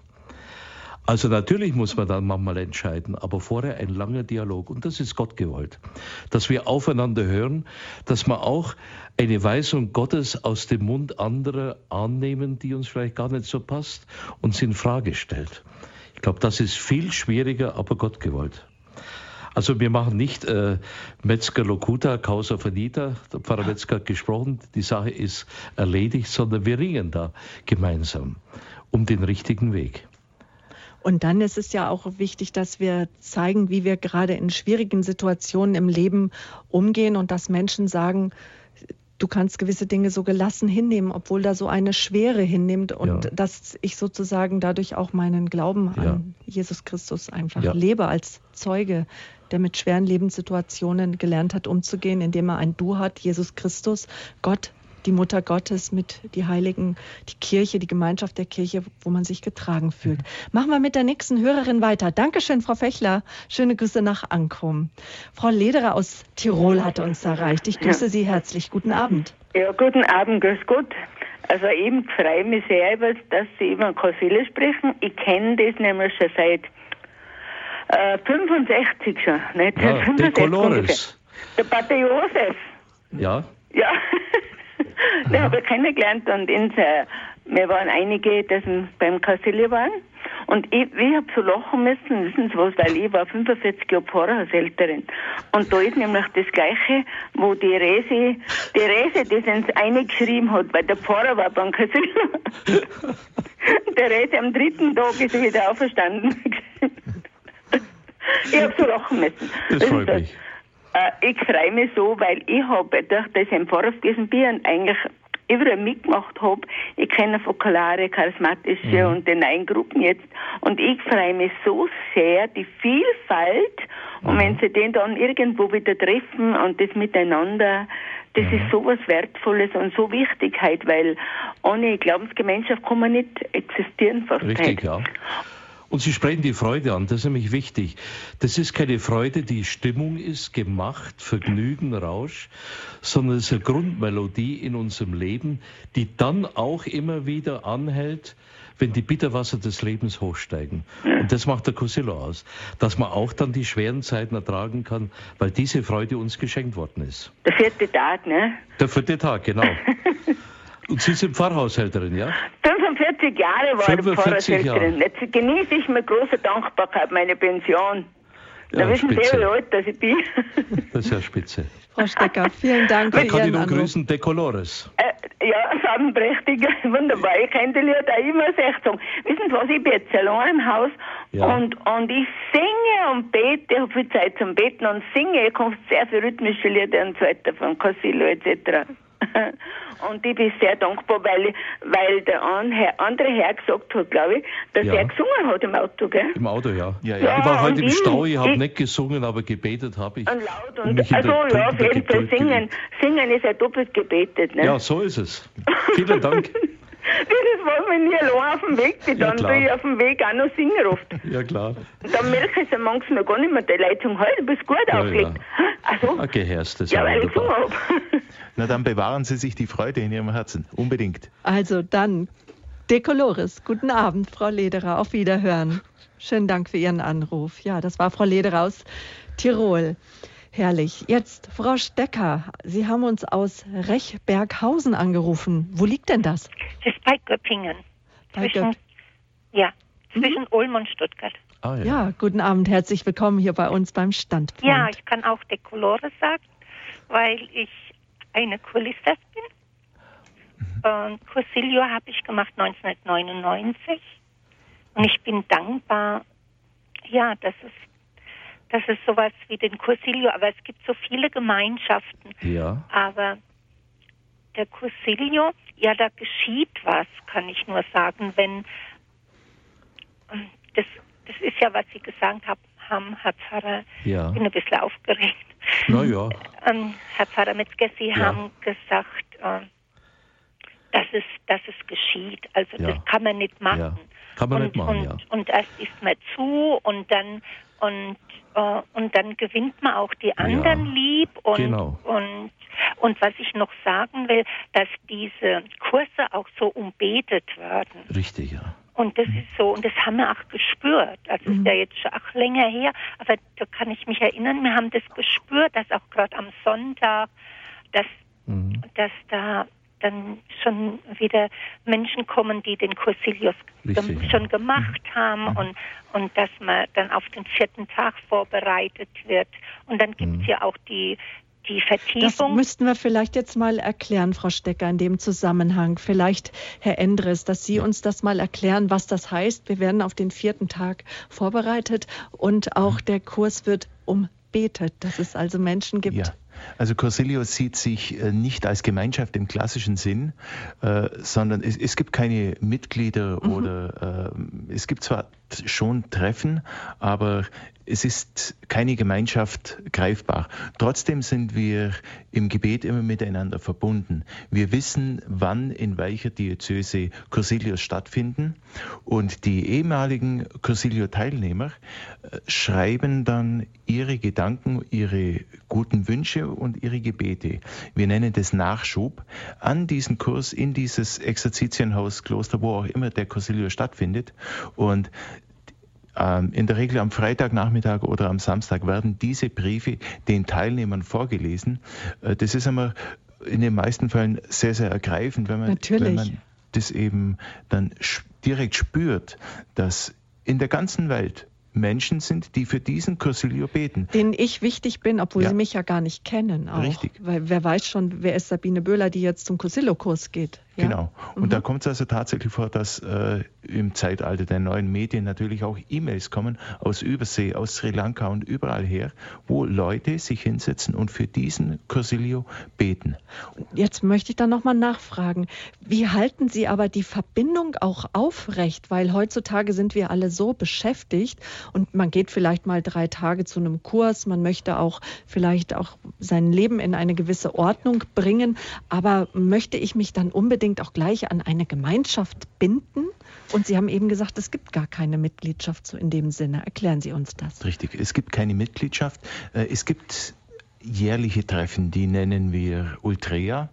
Also natürlich muss man dann manchmal entscheiden, aber vorher ein langer Dialog. Und das ist Gott gewollt. Dass wir aufeinander hören, dass wir auch eine Weisung Gottes aus dem Mund anderer annehmen, die uns vielleicht gar nicht so passt, uns in Frage stellt. Ich glaube, das ist viel schwieriger, aber Gott gewollt. Also wir machen nicht äh, Metzger Locuta, Causa Finita, der Pfarrer Metzger hat gesprochen, die Sache ist erledigt, sondern wir ringen da gemeinsam um den richtigen Weg. Und dann ist es ja auch wichtig, dass wir zeigen, wie wir gerade in schwierigen Situationen im Leben umgehen und dass Menschen sagen, du kannst gewisse Dinge so gelassen hinnehmen, obwohl da so eine Schwere hinnimmt und ja. dass ich sozusagen dadurch auch meinen Glauben ja. an Jesus Christus einfach ja. lebe als Zeuge, der mit schweren Lebenssituationen gelernt hat, umzugehen, indem er ein Du hat, Jesus Christus, Gott, die Mutter Gottes, mit die Heiligen, die Kirche, die Gemeinschaft der Kirche, wo man sich getragen fühlt. Machen wir mit der nächsten Hörerin weiter. Dankeschön, Frau Fechler. Schöne Grüße nach Ankum. Frau Lederer aus Tirol hat uns erreicht. Ich grüße ja. Sie herzlich. Guten Abend. Ja, guten Abend, grüß Gott. Also eben freue mich sehr, dass Sie über Kassele sprechen. Ich kenne das nämlich schon seit äh, 65 schon. Nicht? Ja, 65 Der Pater Josef. Ja. Ja. den habe ich kennengelernt und in, wir waren einige, die beim Kassele waren. Und ich, ich habe so lachen müssen, wissen Sie was, weil ich war 45 Jahre Pfarrhausälterin. Und da ist nämlich das Gleiche, wo die Rese, die Rese das ins eine geschrieben hat, weil der Pfarrer war beim Kassel. der Rese am dritten Tag ist er wieder auferstanden. ich habe so lachen müssen. Das freut mich. Äh, ich freue mich so, weil ich habe durch das im Pfarrer gewesen bin eigentlich überall mitgemacht habe. Ich kenne Fokalare, charismatische mhm. und den neuen Gruppen jetzt. Und ich freue mich so sehr, die Vielfalt. Und mhm. wenn sie den dann irgendwo wieder treffen und das miteinander, das mhm. ist so was Wertvolles und so Wichtigkeit, weil ohne Glaubensgemeinschaft kann man nicht existieren fast. Richtig, ja. Und Sie sprechen die Freude an, das ist nämlich wichtig. Das ist keine Freude, die Stimmung ist, gemacht, Vergnügen, Rausch, sondern es ist eine Grundmelodie in unserem Leben, die dann auch immer wieder anhält, wenn die Bitterwasser des Lebens hochsteigen. Und das macht der Cosillo aus, dass man auch dann die schweren Zeiten ertragen kann, weil diese Freude uns geschenkt worden ist. Der vierte Tag, ne? Der vierte Tag, genau. Und Sie sind Pfarrhaushälterin, ja? 45 Jahre war 45 ich Pfarrhaushälterin. Jetzt genieße ich mit großer Dankbarkeit meine Pension. Ja, da wissen spitze. Sie, wie alt dass ich bin. Das ist ja spitze. Frau Stecker, vielen Dank für Ihren Anruf. grüßen, De Colores. Äh, ja, farbenprächtig, wunderbar. Ich kann die Lieder auch immer echt sagen. Wissen Sie was, ich bin jetzt allein im Haus ja. und, und ich singe und bete, ich habe viel Zeit zum Beten und singe, ich komme sehr viele rhythmische Lieder und so weiter von Casillo etc. Und ich bin sehr dankbar, weil, weil der andere Herr gesagt hat, glaube ich, dass ja. er gesungen hat im Auto, gell? Im Auto, ja. ja, ja. Ich war heute im Stau, ich habe nicht gesungen, aber gebetet habe ich. Und laut und, und also ja, auf jeden Fall singen. Singen ist ja doppelt gebetet, ne? Ja, so ist es. Vielen Dank. Das war mir nie allein auf dem Weg, die dann ja, ich auf dem Weg auch noch singen oft. Ja, klar. Und dann merke ich es manchmal gar nicht mehr, die Leute sagen, hey, du bist gut ja, aufgelegt. Ja. Also, okay, Herst, das ja, weil ich gesungen habe. Na, dann bewahren Sie sich die Freude in Ihrem Herzen, unbedingt. Also dann, Dekolores, guten Abend, Frau Lederer, auf Wiederhören. Schönen Dank für Ihren Anruf. Ja, das war Frau Lederer aus Tirol. Herrlich. Jetzt, Frau Stecker, Sie haben uns aus Rechberghausen angerufen. Wo liegt denn das? Das ist bei Göppingen. Bei zwischen, Göpp ja, zwischen mhm. Ulm und Stuttgart. Ah, ja. ja. guten Abend. Herzlich willkommen hier bei uns beim Standpunkt. Ja, ich kann auch Dekolore sagen, weil ich eine Kulistas bin. Mhm. Cursilio habe ich gemacht 1999. Und ich bin dankbar, ja, dass es das ist sowas wie den Cursilio, aber es gibt so viele Gemeinschaften. Ja. Aber der Cursilio, ja, da geschieht was, kann ich nur sagen, wenn ähm, das, das ist ja, was Sie gesagt haben, haben Herr Pfarrer, ja. ich bin ein bisschen aufgeregt. Na ja. Ähm, Herr Pfarrer Metzger, Sie ja. haben gesagt, äh, dass es, dass es geschieht. Also ja. das kann man nicht machen. Ja. Kann man und, nicht machen, und, ja. Und erst ist man zu und dann und äh, und dann gewinnt man auch die anderen ja, lieb und genau. und und was ich noch sagen will, dass diese Kurse auch so umbetet werden. Richtig, ja. Und das ist so, und das haben wir auch gespürt. Das ist mhm. ja jetzt schon auch länger her, aber da kann ich mich erinnern, wir haben das gespürt, dass auch gerade am Sonntag, dass, mhm. dass da dann schon wieder Menschen kommen, die den Cursilius Richtig, schon gemacht mhm. haben mhm. und, und dass man dann auf den vierten Tag vorbereitet wird. Und dann gibt es mhm. ja auch die, die Vertiefung. Das müssten wir vielleicht jetzt mal erklären, Frau Stecker, in dem Zusammenhang. Vielleicht, Herr Endres, dass Sie uns das mal erklären, was das heißt. Wir werden auf den vierten Tag vorbereitet und auch mhm. der Kurs wird umbetet, dass es also Menschen gibt. Ja. Also Corsilio sieht sich äh, nicht als Gemeinschaft im klassischen Sinn, äh, sondern es, es, gibt keine Mitglieder mhm. oder äh, es gibt zwar schon treffen, aber es ist keine Gemeinschaft greifbar. Trotzdem sind wir im Gebet immer miteinander verbunden. Wir wissen, wann in welcher Diözese Cursilios stattfinden und die ehemaligen Cursilio-Teilnehmer äh, schreiben dann ihre Gedanken, ihre guten Wünsche und ihre Gebete. Wir nennen das Nachschub an diesen Kurs in dieses Exerzitienhaus Kloster, wo auch immer der Cursilio stattfindet. Und in der Regel am Freitagnachmittag oder am Samstag werden diese Briefe den Teilnehmern vorgelesen. Äh, das ist immer in den meisten Fällen sehr, sehr ergreifend, wenn man, wenn man das eben dann direkt spürt, dass in der ganzen Welt Menschen sind, die für diesen Cursilio beten. Den ich wichtig bin, obwohl ja. sie mich ja gar nicht kennen. Auch. Richtig. Weil wer weiß schon, wer ist Sabine Böhler, die jetzt zum Cursillo-Kurs geht. Ja? Genau. Und mhm. da kommt es also tatsächlich vor, dass äh, im Zeitalter der neuen Medien natürlich auch E-Mails kommen aus Übersee, aus Sri Lanka und überall her, wo Leute sich hinsetzen und für diesen Cursilio beten. Jetzt möchte ich dann nochmal nachfragen, wie halten Sie aber die Verbindung auch aufrecht? Weil heutzutage sind wir alle so beschäftigt und man geht vielleicht mal drei Tage zu einem Kurs, man möchte auch vielleicht auch sein Leben in eine gewisse Ordnung bringen, aber möchte ich mich dann unbedingt unbedingt auch gleich an eine Gemeinschaft binden? Und Sie haben eben gesagt, es gibt gar keine Mitgliedschaft so in dem Sinne. Erklären Sie uns das. Richtig, es gibt keine Mitgliedschaft. Äh, es gibt jährliche Treffen, die nennen wir Ultrea.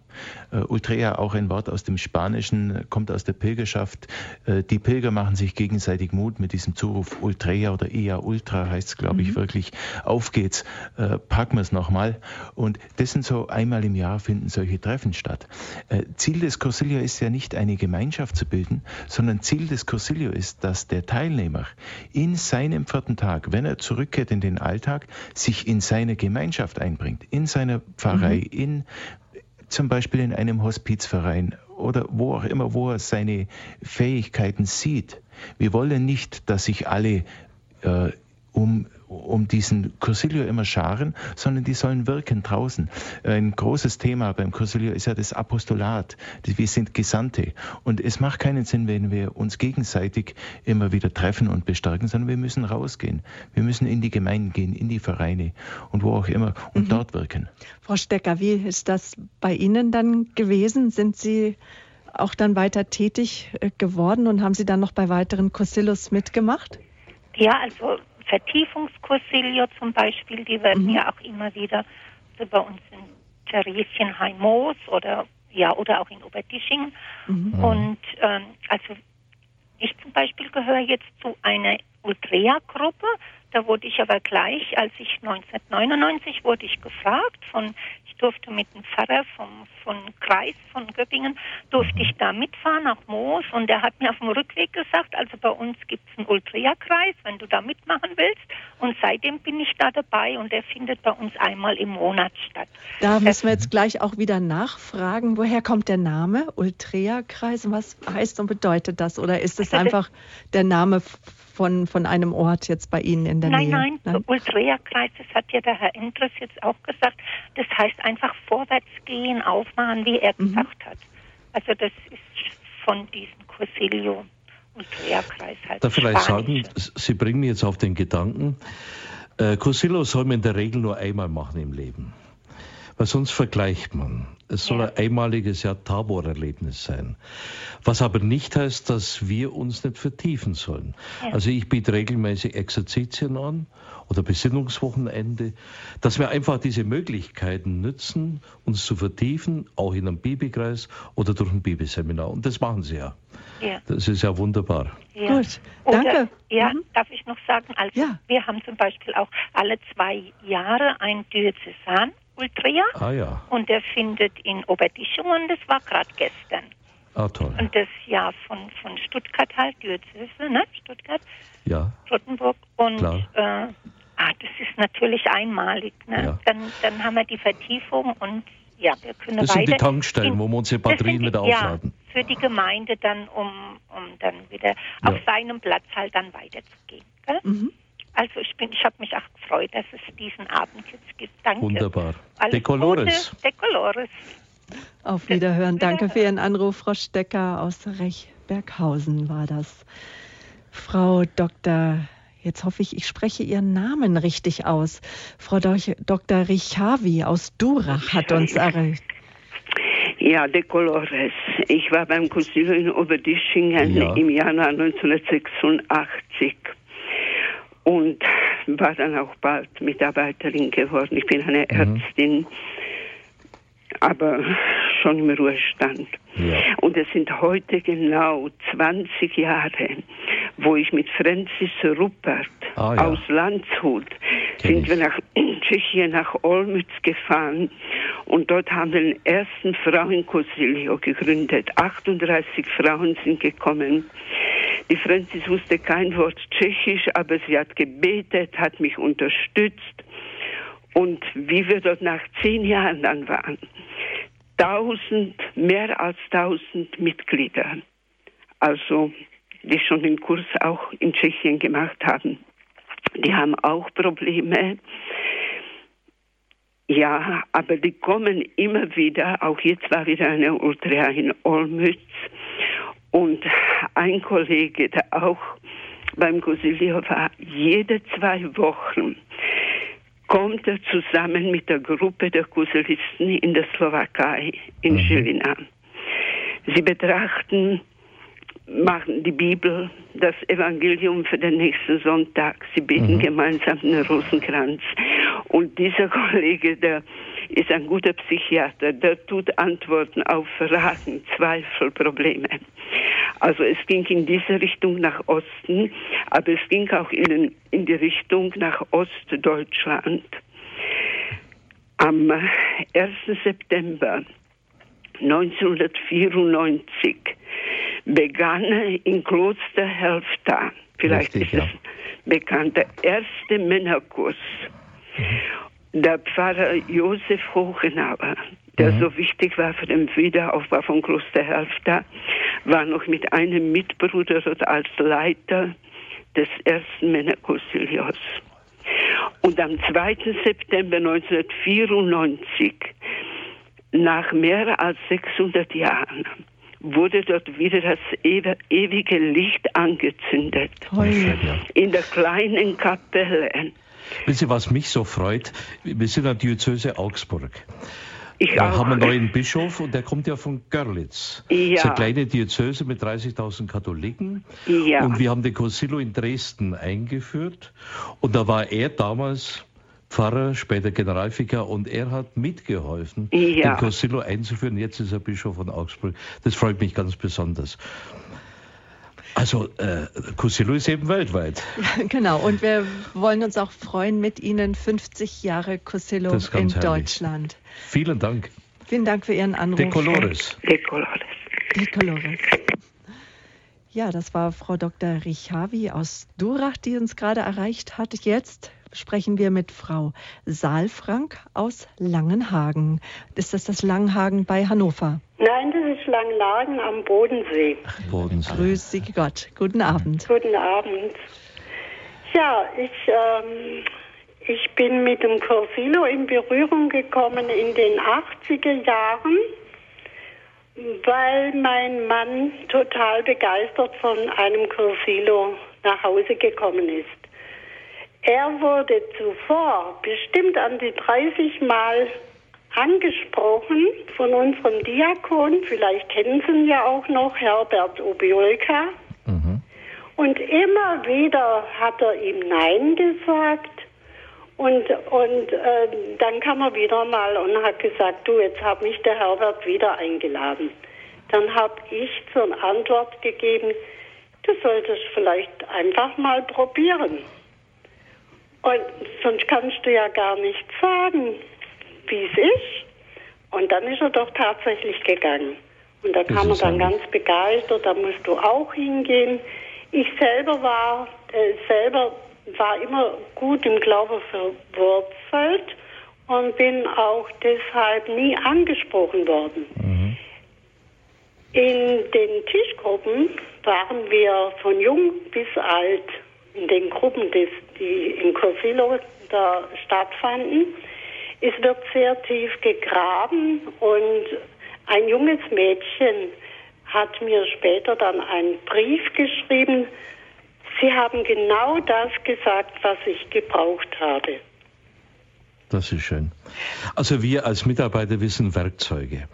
Uh, Ultrea, auch ein Wort aus dem Spanischen, kommt aus der Pilgerschaft. Uh, die Pilger machen sich gegenseitig Mut mit diesem Zuruf Ultrea oder Ea Ultra heißt es, glaube ich, mhm. wirklich. Auf geht's, uh, packen wir es nochmal. Und das sind so einmal im Jahr finden solche Treffen statt. Ziel des Cursilio ist ja nicht eine Gemeinschaft zu bilden, sondern Ziel des Cursilio ist, dass der Teilnehmer in seinem vierten Tag, wenn er zurückkehrt in den Alltag, sich in seine Gemeinschaft einbringt, in seiner Pfarrei, mhm. in zum Beispiel in einem Hospizverein oder wo auch immer, wo er seine Fähigkeiten sieht. Wir wollen nicht, dass sich alle äh, um um diesen Cursilio immer scharen, sondern die sollen wirken draußen. Ein großes Thema beim Cursilio ist ja das Apostolat. Wir sind Gesandte. Und es macht keinen Sinn, wenn wir uns gegenseitig immer wieder treffen und bestärken, sondern wir müssen rausgehen. Wir müssen in die Gemeinden gehen, in die Vereine und wo auch immer und mhm. dort wirken. Frau Stecker, wie ist das bei Ihnen dann gewesen? Sind Sie auch dann weiter tätig äh, geworden und haben Sie dann noch bei weiteren Cursillos mitgemacht? Ja, also Vertiefungskursilio zum Beispiel, die werden mhm. ja auch immer wieder also bei uns in Theresienheim Moos oder ja oder auch in Obertisching. Mhm. Und ähm, also ich zum Beispiel gehöre jetzt zu einer Ultrea-Gruppe. Da wurde ich aber gleich, als ich 1999 wurde ich gefragt von durfte mit dem Pfarrer vom, von Kreis von Göppingen, durfte ich da mitfahren nach Moos und der hat mir auf dem Rückweg gesagt, also bei uns gibt es einen Ultria-Kreis, wenn du da mitmachen willst. Und seitdem bin ich da dabei und der findet bei uns einmal im Monat statt. Da müssen wir jetzt gleich auch wieder nachfragen, woher kommt der Name Ultria-Kreis und was heißt und bedeutet das? Oder ist es also einfach der Name von, von einem Ort jetzt bei Ihnen in der nein, Nähe? Nein, nein, Ultrea-Kreis, das hat ja der Herr Endres jetzt auch gesagt, das heißt einfach vorwärts gehen, aufmachen, wie er mhm. gesagt hat. Also das ist von diesem Cursilio Ultrea-Kreis halt. Darf vielleicht sagen, Sie bringen mich jetzt auf den Gedanken, äh, Cursillo soll man in der Regel nur einmal machen im Leben weil sonst vergleicht man. Es soll ein einmaliges ja Tabor-Erlebnis sein. Was aber nicht heißt, dass wir uns nicht vertiefen sollen. Also ich biete regelmäßig Exerzitien an oder Besinnungswochenende, dass wir einfach diese Möglichkeiten nützen, uns zu vertiefen, auch in einem Bibelkreis oder durch ein Bibelseminar. Und das machen sie ja. ja. Das ist ja wunderbar. Ja. Gut, danke. Oder, ja, mhm. darf ich noch sagen, also ja. wir haben zum Beispiel auch alle zwei Jahre ein Diözesan Ultria. Ah ja. Und der findet in Oberdichungen, das war gerade gestern. Ah, toll. Und das Jahr von, von Stuttgart halt, Diözese, ne? Stuttgart. Ja. Rottenburg. Und Klar. Äh, ah, das ist natürlich einmalig. Ne? Ja. Dann, dann haben wir die Vertiefung und ja, wir können Das sind die Tankstellen, in, wo wir unsere Batterien wieder aufladen. Ja, für die Gemeinde dann, um, um dann wieder ja. auf seinem Platz halt dann weiterzugehen. Mhm. Also ich bin, ich habe mich auch gefreut, dass es diesen Abend jetzt gibt. Danke. Wunderbar. Alles Decolores. Gute. Decolores. Auf Wiederhören. Danke für Ihren Anruf, Frau Stecker aus Rechberghausen war das. Frau Dr. Jetzt hoffe ich, ich spreche Ihren Namen richtig aus. Frau Dr. Richavi aus Durach hat uns erreicht. Ja, de Colores. Ich war beim Concilio in Oberdischingen ja. im Januar 1986 und war dann auch bald Mitarbeiterin geworden. Ich bin eine mhm. Ärztin, aber schon im Ruhestand. Ja. Und es sind heute genau 20 Jahre, wo ich mit Francis Ruppert ah, ja. aus Landshut Kenn sind wir nach Tschechien, nach Olmütz gefahren und dort haben wir den ersten Frauenkonsilio gegründet. 38 Frauen sind gekommen. Die Francis wusste kein Wort Tschechisch, aber sie hat gebetet, hat mich unterstützt. Und wie wir dort nach zehn Jahren dann waren, tausend, mehr als tausend Mitglieder. Also, die schon den Kurs auch in Tschechien gemacht haben. Die haben auch Probleme. Ja, aber die kommen immer wieder. Auch jetzt war wieder eine Ultra in Olmütz. Und ein Kollege, der auch beim Gosilio war, jede zwei Wochen kommt er zusammen mit der Gruppe der Kuselisten in der Slowakei, in mhm. Žilina. Sie betrachten, machen die Bibel, das Evangelium für den nächsten Sonntag. Sie beten mhm. gemeinsam den Rosenkranz. Und dieser Kollege, der ist ein guter Psychiater, der tut Antworten auf Fragen, Zweifel, Probleme. Also es ging in diese Richtung nach Osten, aber es ging auch in, in die Richtung nach Ostdeutschland. Am 1. September 1994 begann in Kloster Helfta, vielleicht Richtig, ist es ja. bekannt, der erste Männerkurs. Mhm. Der Pfarrer Josef Hochenauer, der mhm. so wichtig war für den Wiederaufbau von Kloster Helfta, war noch mit einem Mitbruder als Leiter des ersten Männerkursiljos. Und am 2. September 1994, nach mehr als 600 Jahren, wurde dort wieder das ewige Licht angezündet. In der kleinen Kapelle. Wissen Sie, was mich so freut? Wir sind in der Diözese Augsburg. Ich da auch. haben einen neuen Bischof und der kommt ja von Görlitz. Ja. Das ist eine kleine Diözese mit 30.000 Katholiken. Ja. Und wir haben den Concilio in Dresden eingeführt. Und da war er damals Pfarrer, später Generalvikar und er hat mitgeholfen, ja. den Concilio einzuführen. Jetzt ist er Bischof von Augsburg. Das freut mich ganz besonders. Also äh, Cusilo ist eben weltweit. genau, und wir wollen uns auch freuen mit Ihnen 50 Jahre Cusilo in herrlich. Deutschland. Vielen Dank. Vielen Dank für Ihren Anruf. De Colores. De Colores. De Colores. Ja, das war Frau Dr. Richavi aus Durach, die uns gerade erreicht hat. Jetzt sprechen wir mit Frau Saalfrank aus Langenhagen. Ist das das Langenhagen bei Hannover? Nein, das ist Langenhagen am Bodensee. Ach, Bodensee. Grüß Sie Gott. Guten Abend. Guten Abend. Ja, ich, ähm, ich bin mit dem Corsilo in Berührung gekommen in den 80er Jahren, weil mein Mann total begeistert von einem Corsilo nach Hause gekommen ist. Er wurde zuvor bestimmt an die 30 Mal angesprochen von unserem Diakon, vielleicht kennen Sie ihn ja auch noch, Herbert Obiolka. Mhm. Und immer wieder hat er ihm Nein gesagt. Und, und äh, dann kam er wieder mal und hat gesagt, du, jetzt hat mich der Herbert wieder eingeladen. Dann habe ich zur Antwort gegeben, du solltest vielleicht einfach mal probieren. Und sonst kannst du ja gar nicht sagen, wie es ist. Und dann ist er doch tatsächlich gegangen. Und da kam er dann ganz begeistert, da musst du auch hingehen. Ich selber war, äh, selber war immer gut im Glauben verwurzelt und bin auch deshalb nie angesprochen worden. Mhm. In den Tischgruppen waren wir von jung bis alt in den Gruppen, die in Corsilo da stattfanden. Es wird sehr tief gegraben und ein junges Mädchen hat mir später dann einen Brief geschrieben. Sie haben genau das gesagt, was ich gebraucht habe. Das ist schön. Also wir als Mitarbeiter, wir sind Werkzeuge.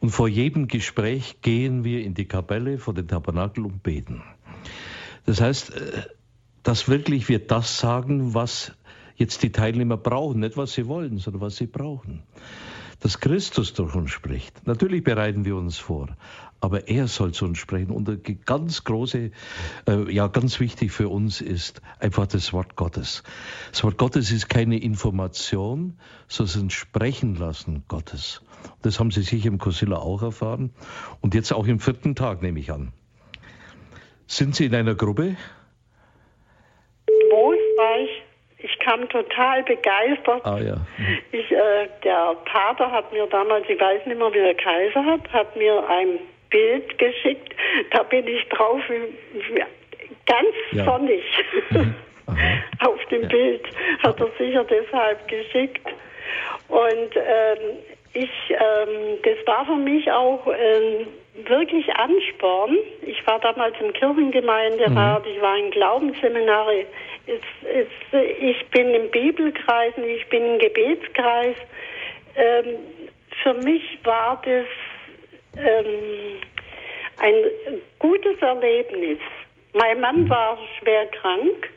Und vor jedem Gespräch gehen wir in die Kapelle vor den Tabernakel und beten. Das heißt, äh, dass wirklich wir das sagen, was jetzt die Teilnehmer brauchen. Nicht, was sie wollen, sondern was sie brauchen. Dass Christus durch uns spricht. Natürlich bereiten wir uns vor aber er soll zu uns sprechen. Und ganz große, äh, ja, ganz wichtig für uns ist einfach das Wort Gottes. Das Wort Gottes ist keine Information, sondern Sprechen lassen Gottes. Das haben Sie sicher im Kosilla auch erfahren und jetzt auch im vierten Tag, nehme ich an. Sind Sie in einer Gruppe? Wo war ich? Ich kam total begeistert. Ah, ja. Ich, äh, der Pater hat mir damals, ich weiß nicht mehr, wie der Kaiser hat, hat mir ein Bild geschickt. Da bin ich drauf, ganz ja. sonnig. Mhm. Auf dem ja. Bild hat er sicher deshalb geschickt. Und ähm, ich, ähm, das war für mich auch ähm, wirklich Ansporn. Ich war damals im Kirchengemeinderat, mhm. ich war in Glaubensseminare. Ich bin im Bibelkreisen, ich bin im Gebetskreis. Ähm, für mich war das ähm, ein gutes Erlebnis. Mein Mann mhm. war schwer krank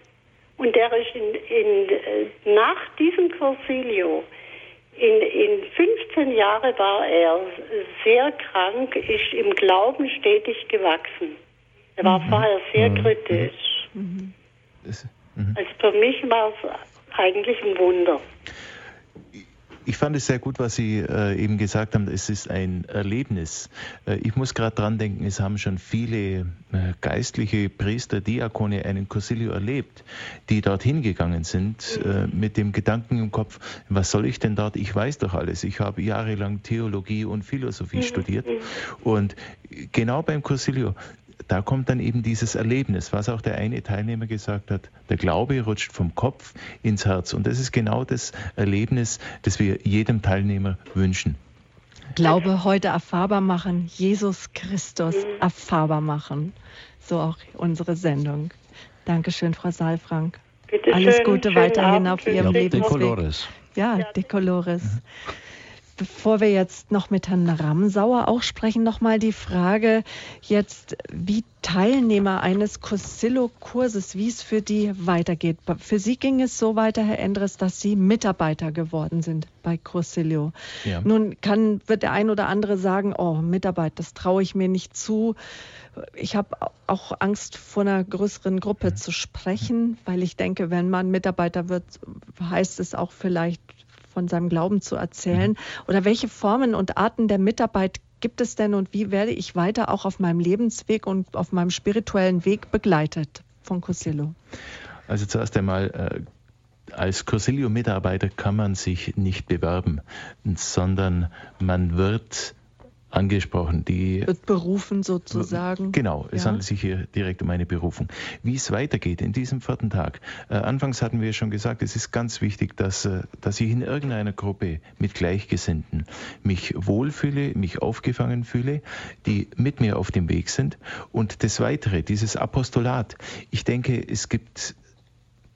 und der ist in, in, äh, nach diesem Cursilio in, in 15 Jahren war er sehr krank, ist im Glauben stetig gewachsen. Er war mhm. vorher sehr mhm. kritisch. Mhm. Also für mich war es eigentlich ein Wunder. Ich fand es sehr gut, was Sie äh, eben gesagt haben. Es ist ein Erlebnis. Äh, ich muss gerade dran denken, es haben schon viele äh, geistliche Priester, Diakone einen Cursilio erlebt, die dorthin gegangen sind äh, mit dem Gedanken im Kopf, was soll ich denn dort? Ich weiß doch alles. Ich habe jahrelang Theologie und Philosophie mhm. studiert. Und genau beim Cursilio da kommt dann eben dieses Erlebnis, was auch der eine Teilnehmer gesagt hat. Der Glaube rutscht vom Kopf ins Herz. Und das ist genau das Erlebnis, das wir jedem Teilnehmer wünschen. Glaube heute erfahrbar machen, Jesus Christus erfahrbar machen. So auch unsere Sendung. Dankeschön, Frau Saalfrank. Bitte Alles schön, Gute weiterhin auf Ihrem ja, Lebensweg. Ja, Decolores. Bevor wir jetzt noch mit Herrn Ramsauer auch sprechen, nochmal die Frage jetzt, wie Teilnehmer eines Cosillo-Kurses, wie es für die weitergeht. Für Sie ging es so weiter, Herr Endres, dass Sie Mitarbeiter geworden sind bei Cosillo. Ja. Nun kann, wird der ein oder andere sagen, oh, Mitarbeit, das traue ich mir nicht zu. Ich habe auch Angst, vor einer größeren Gruppe zu sprechen, weil ich denke, wenn man Mitarbeiter wird, heißt es auch vielleicht von seinem Glauben zu erzählen? Mhm. Oder welche Formen und Arten der Mitarbeit gibt es denn und wie werde ich weiter auch auf meinem Lebensweg und auf meinem spirituellen Weg begleitet von Cosillo? Also zuerst einmal äh, als Cursilio-Mitarbeiter kann man sich nicht bewerben, sondern man wird angesprochen. Die wird berufen sozusagen. Genau, es ja. handelt sich hier direkt um eine Berufung. Wie es weitergeht in diesem vierten Tag. Äh, anfangs hatten wir schon gesagt, es ist ganz wichtig, dass, äh, dass ich in irgendeiner Gruppe mit Gleichgesinnten mich wohlfühle, mich aufgefangen fühle, die mit mir auf dem Weg sind. Und das Weitere, dieses Apostolat. Ich denke, es gibt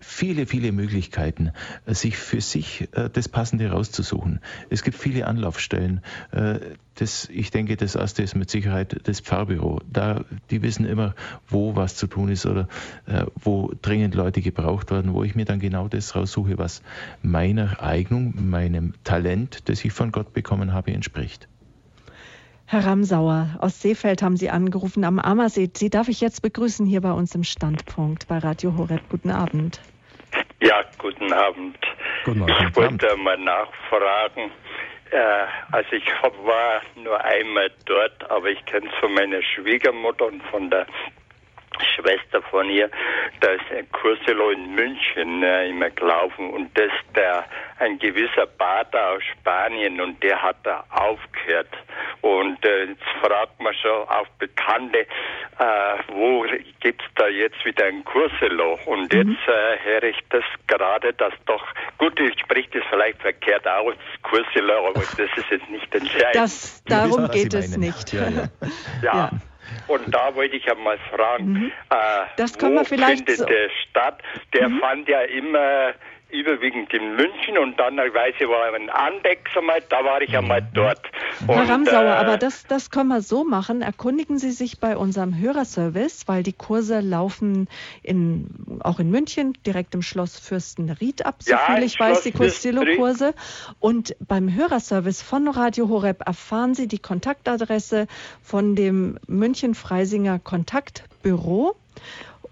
viele, viele Möglichkeiten, äh, sich für sich äh, das Passende rauszusuchen. Es gibt viele Anlaufstellen. Äh, das, ich denke, das erste ist mit Sicherheit das Pfarrbüro. Da, die wissen immer, wo was zu tun ist oder wo dringend Leute gebraucht werden, wo ich mir dann genau das raussuche, was meiner Eignung, meinem Talent, das ich von Gott bekommen habe, entspricht. Herr Ramsauer, aus Seefeld haben Sie angerufen am Ammersee. Sie darf ich jetzt begrüßen hier bei uns im Standpunkt bei Radio Horeb. Guten Abend. Ja, guten Abend. Guten Abend. Ich wollte mal nachfragen. Äh, also ich war nur einmal dort, aber ich kenne es von meiner Schwiegermutter und von der Schwester von ihr, da ist ein Kurselo in München äh, immer gelaufen und das der ein gewisser Pater aus Spanien und der hat da aufgehört und äh, jetzt fragt man schon auf Bekannte, äh, wo gibt's da jetzt wieder ein Kurselo und mhm. jetzt äh, höre ich das gerade, dass doch gut, ich spreche das vielleicht verkehrt aus, Kurselo, aber das ist jetzt nicht entscheidend. Das, darum geht es nicht. ja. ja. ja. Und da wollte ich ja mal fragen, mhm. äh, das können wir vielleicht findet so der statt? Der mhm. fand ja immer überwiegend in München und dann weiß ich, war in Andex einmal, da war ich einmal dort. Und, Herr Ramsauer, äh, aber das, das können wir so machen. Erkundigen Sie sich bei unserem Hörerservice, weil die Kurse laufen in, auch in München, direkt im Schloss Fürstenried ab, so ja, viel ich weiß, die Costello-Kurse. Und beim Hörerservice von Radio Horeb erfahren Sie die Kontaktadresse von dem München-Freisinger Kontaktbüro.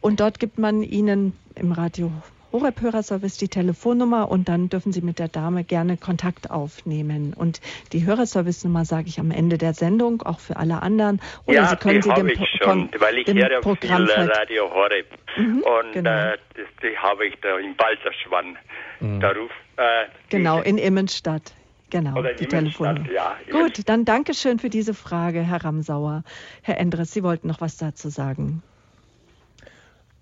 Und dort gibt man Ihnen im Radio Horeb-Hörerservice die Telefonnummer und dann dürfen Sie mit der Dame gerne Kontakt aufnehmen. Und die Hörerservice-Nummer sage ich am Ende der Sendung, auch für alle anderen. Oder ja, Sie können die sie dem, ich schon, weil ich höre Programm viel Radio Horeb. Mhm, und genau. äh, die habe ich da in Balserschwann. Mhm. Da ruf, äh, genau, in Immenstadt. Genau, Oder die Telefonnummer. Ja, Gut, dann danke schön für diese Frage, Herr Ramsauer. Herr Endres, Sie wollten noch was dazu sagen.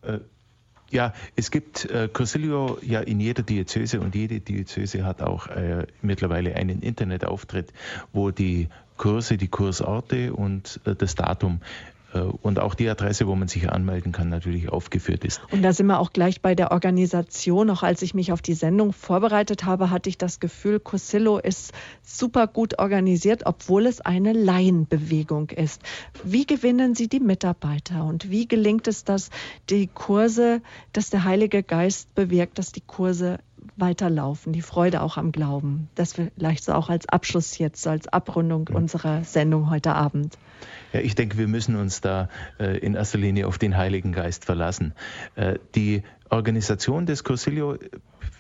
Äh, ja, es gibt äh, Cursilio ja in jeder Diözese und jede Diözese hat auch äh, mittlerweile einen Internetauftritt, wo die Kurse, die Kursorte und äh, das Datum und auch die Adresse, wo man sich anmelden kann, natürlich aufgeführt ist. Und da sind wir auch gleich bei der Organisation. Auch als ich mich auf die Sendung vorbereitet habe, hatte ich das Gefühl, Cosillo ist super gut organisiert, obwohl es eine Laienbewegung ist. Wie gewinnen Sie die Mitarbeiter und wie gelingt es, dass die Kurse, dass der Heilige Geist bewirkt, dass die Kurse weiterlaufen, die Freude auch am Glauben. Das vielleicht so auch als Abschluss jetzt, so als Abrundung unserer Sendung heute Abend. Ja, ich denke, wir müssen uns da äh, in erster Linie auf den Heiligen Geist verlassen. Äh, die Organisation des Cursilio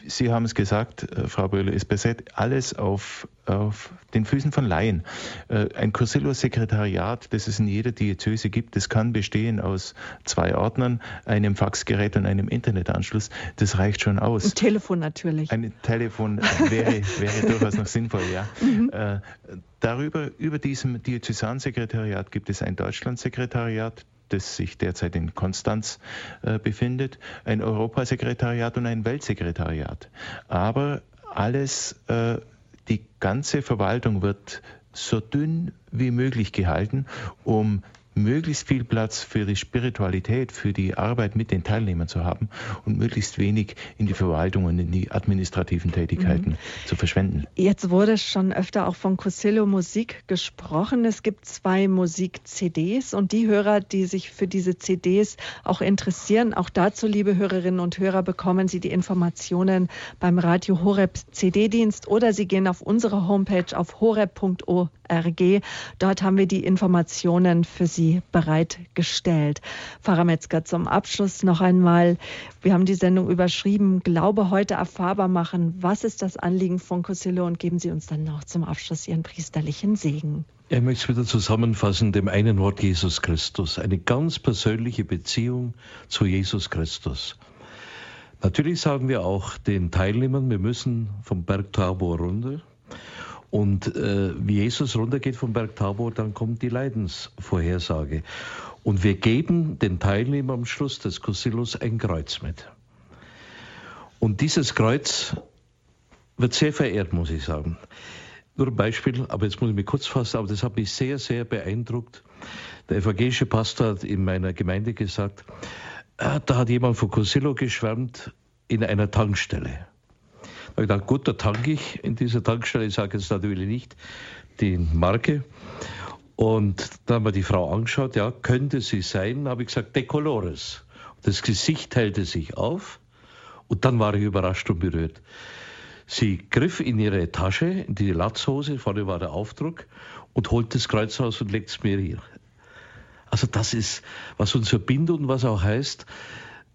Sie haben es gesagt, äh, Frau Böhle, ist besetzt alles auf, auf den Füßen von Laien. Äh, ein Cursillo-Sekretariat, das es in jeder Diözese gibt, das kann bestehen aus zwei Ordnern, einem Faxgerät und einem Internetanschluss. Das reicht schon aus. Ein Telefon natürlich. Ein Telefon wäre, wäre durchaus noch sinnvoll, ja. Mhm. Äh, darüber, über diesem Diözesansekretariat gibt es ein Deutschlandsekretariat, das sich derzeit in Konstanz äh, befindet, ein Europasekretariat und ein Weltsekretariat. Aber alles, äh, die ganze Verwaltung wird so dünn wie möglich gehalten, um möglichst viel Platz für die Spiritualität, für die Arbeit mit den Teilnehmern zu haben und möglichst wenig in die Verwaltung und in die administrativen Tätigkeiten mhm. zu verschwenden. Jetzt wurde schon öfter auch von Cosillo Musik gesprochen. Es gibt zwei Musik-CDs und die Hörer, die sich für diese CDs auch interessieren, auch dazu, liebe Hörerinnen und Hörer, bekommen Sie die Informationen beim Radio Horeb CD-Dienst oder Sie gehen auf unsere Homepage auf horeb.org. Dort haben wir die Informationen für Sie bereitgestellt. Pfarrer Metzger, zum Abschluss noch einmal. Wir haben die Sendung überschrieben, Glaube heute erfahrbar machen. Was ist das Anliegen von Cosillo? Und geben Sie uns dann noch zum Abschluss Ihren priesterlichen Segen. Ich möchte es wieder zusammenfassen, dem einen Wort Jesus Christus. Eine ganz persönliche Beziehung zu Jesus Christus. Natürlich sagen wir auch den Teilnehmern, wir müssen vom Berg Tabor runter. Und äh, wie Jesus runtergeht vom Berg Tabor, dann kommt die Leidensvorhersage. Und wir geben den Teilnehmern am Schluss des Cosillos ein Kreuz mit. Und dieses Kreuz wird sehr verehrt, muss ich sagen. Nur ein Beispiel, aber jetzt muss ich mich kurz fassen, aber das hat mich sehr, sehr beeindruckt. Der evangelische Pastor hat in meiner Gemeinde gesagt, äh, da hat jemand von Cosillo geschwärmt in einer Tankstelle habe gedacht, gut, da tanke ich in dieser Tankstelle. Ich sage jetzt natürlich nicht die Marke. Und dann haben wir die Frau angeschaut, ja, könnte sie sein, habe ich gesagt, Decolores. Das Gesicht hellte sich auf und dann war ich überrascht und berührt. Sie griff in ihre Tasche, in die Latzhose, vorne war der Aufdruck und holt das Kreuz raus und legt es mir hier. Also das ist, was uns verbindet und was auch heißt,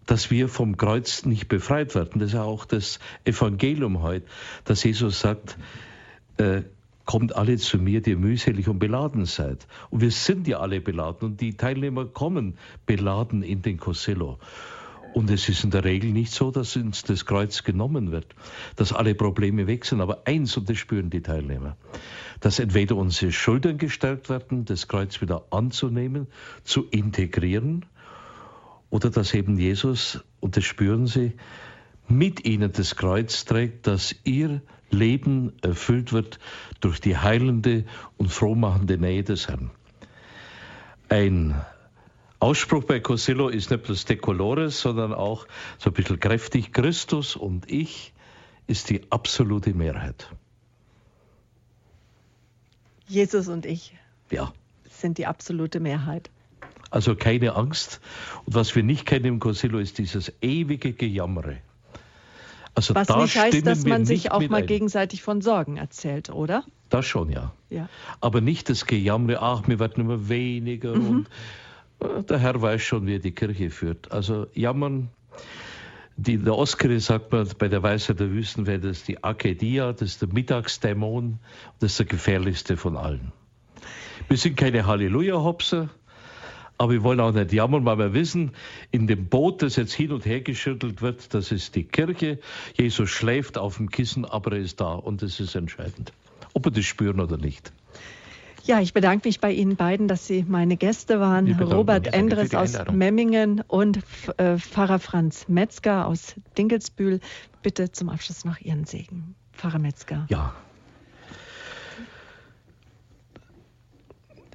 dass wir vom Kreuz nicht befreit werden. Das ist ja auch das Evangelium heute, dass Jesus sagt, äh, kommt alle zu mir, die mühselig und beladen seid. Und wir sind ja alle beladen und die Teilnehmer kommen beladen in den Cosello. Und es ist in der Regel nicht so, dass uns das Kreuz genommen wird, dass alle Probleme weg sind. Aber eins, und das spüren die Teilnehmer, dass entweder unsere Schultern gestärkt werden, das Kreuz wieder anzunehmen, zu integrieren, oder dass eben Jesus, und das spüren sie, mit ihnen das Kreuz trägt, dass ihr Leben erfüllt wird durch die heilende und frohmachende Nähe des Herrn. Ein Ausspruch bei Cosillo ist nicht bloß De Colores, sondern auch so ein bisschen kräftig. Christus und ich ist die absolute Mehrheit. Jesus und ich ja. sind die absolute Mehrheit. Also keine Angst. Und was wir nicht kennen im Cosillo ist dieses ewige Gejammere. Also Was nicht heißt, dass man sich auch mal ein. gegenseitig von Sorgen erzählt, oder? Das schon, ja. ja. Aber nicht das Gejammere, ach, wir werden immer weniger mhm. und äh, der Herr weiß schon, wie er die Kirche führt. Also jammern, die, der Oskari sagt man bei der Weisheit der Wüstenwelt, das ist die Akedia, das ist der Mittagsdämon, das ist der gefährlichste von allen. Wir sind keine Halleluja-Hopser, aber wir wollen auch nicht jammern, weil wir wissen, in dem Boot, das jetzt hin und her geschüttelt wird, das ist die Kirche. Jesus schläft auf dem Kissen, aber er ist da und das ist entscheidend. Ob wir das spüren oder nicht. Ja, ich bedanke mich bei Ihnen beiden, dass Sie meine Gäste waren. Robert Endres aus Memmingen und äh, Pfarrer Franz Metzger aus Dinkelsbühl. Bitte zum Abschluss noch Ihren Segen. Pfarrer Metzger. Ja,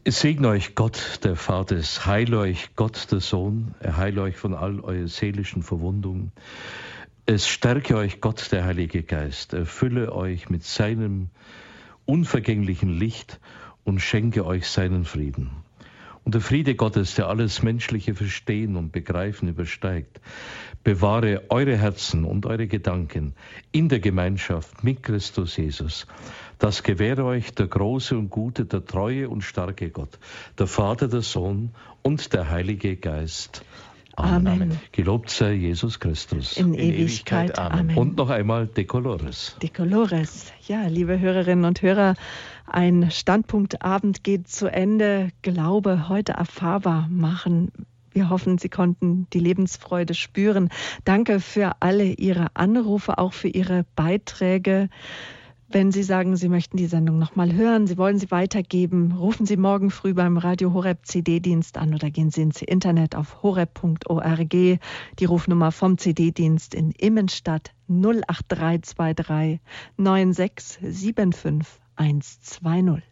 Es segne euch Gott, der Vater, es heile euch Gott, der Sohn, er heile euch von all euren seelischen Verwundungen. Es stärke euch Gott, der Heilige Geist, erfülle euch mit seinem unvergänglichen Licht und schenke euch seinen Frieden. Und der Friede Gottes, der alles menschliche Verstehen und Begreifen übersteigt, bewahre eure Herzen und eure Gedanken in der Gemeinschaft mit Christus Jesus. Das gewähre euch der große und gute, der treue und starke Gott, der Vater, der Sohn und der Heilige Geist. Amen. Amen. Gelobt sei Jesus Christus. In, In Ewigkeit. Ewigkeit. Amen. Und noch einmal Decolores. Decolores. Ja, liebe Hörerinnen und Hörer, ein Standpunktabend geht zu Ende. Glaube heute erfahrbar machen. Wir hoffen, Sie konnten die Lebensfreude spüren. Danke für alle Ihre Anrufe, auch für Ihre Beiträge. Wenn Sie sagen, Sie möchten die Sendung nochmal hören, Sie wollen sie weitergeben, rufen Sie morgen früh beim Radio Horeb CD-Dienst an oder gehen Sie ins Internet auf horeb.org. Die Rufnummer vom CD-Dienst in Immenstadt 08323 9675 120.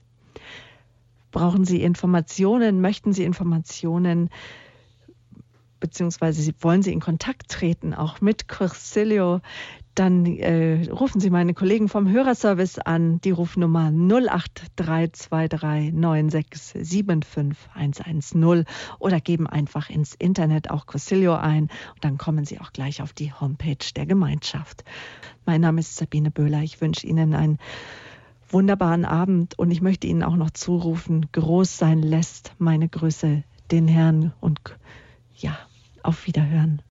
Brauchen Sie Informationen? Möchten Sie Informationen? Beziehungsweise wollen Sie in Kontakt treten, auch mit Cursilio, dann äh, rufen Sie meine Kollegen vom Hörerservice an, die Rufnummer 08323 9675110 oder geben einfach ins Internet auch Cosilio ein und dann kommen Sie auch gleich auf die Homepage der Gemeinschaft. Mein Name ist Sabine Böhler. Ich wünsche Ihnen einen wunderbaren Abend und ich möchte Ihnen auch noch zurufen, groß sein lässt meine Grüße den Herrn und ja, auf Wiederhören.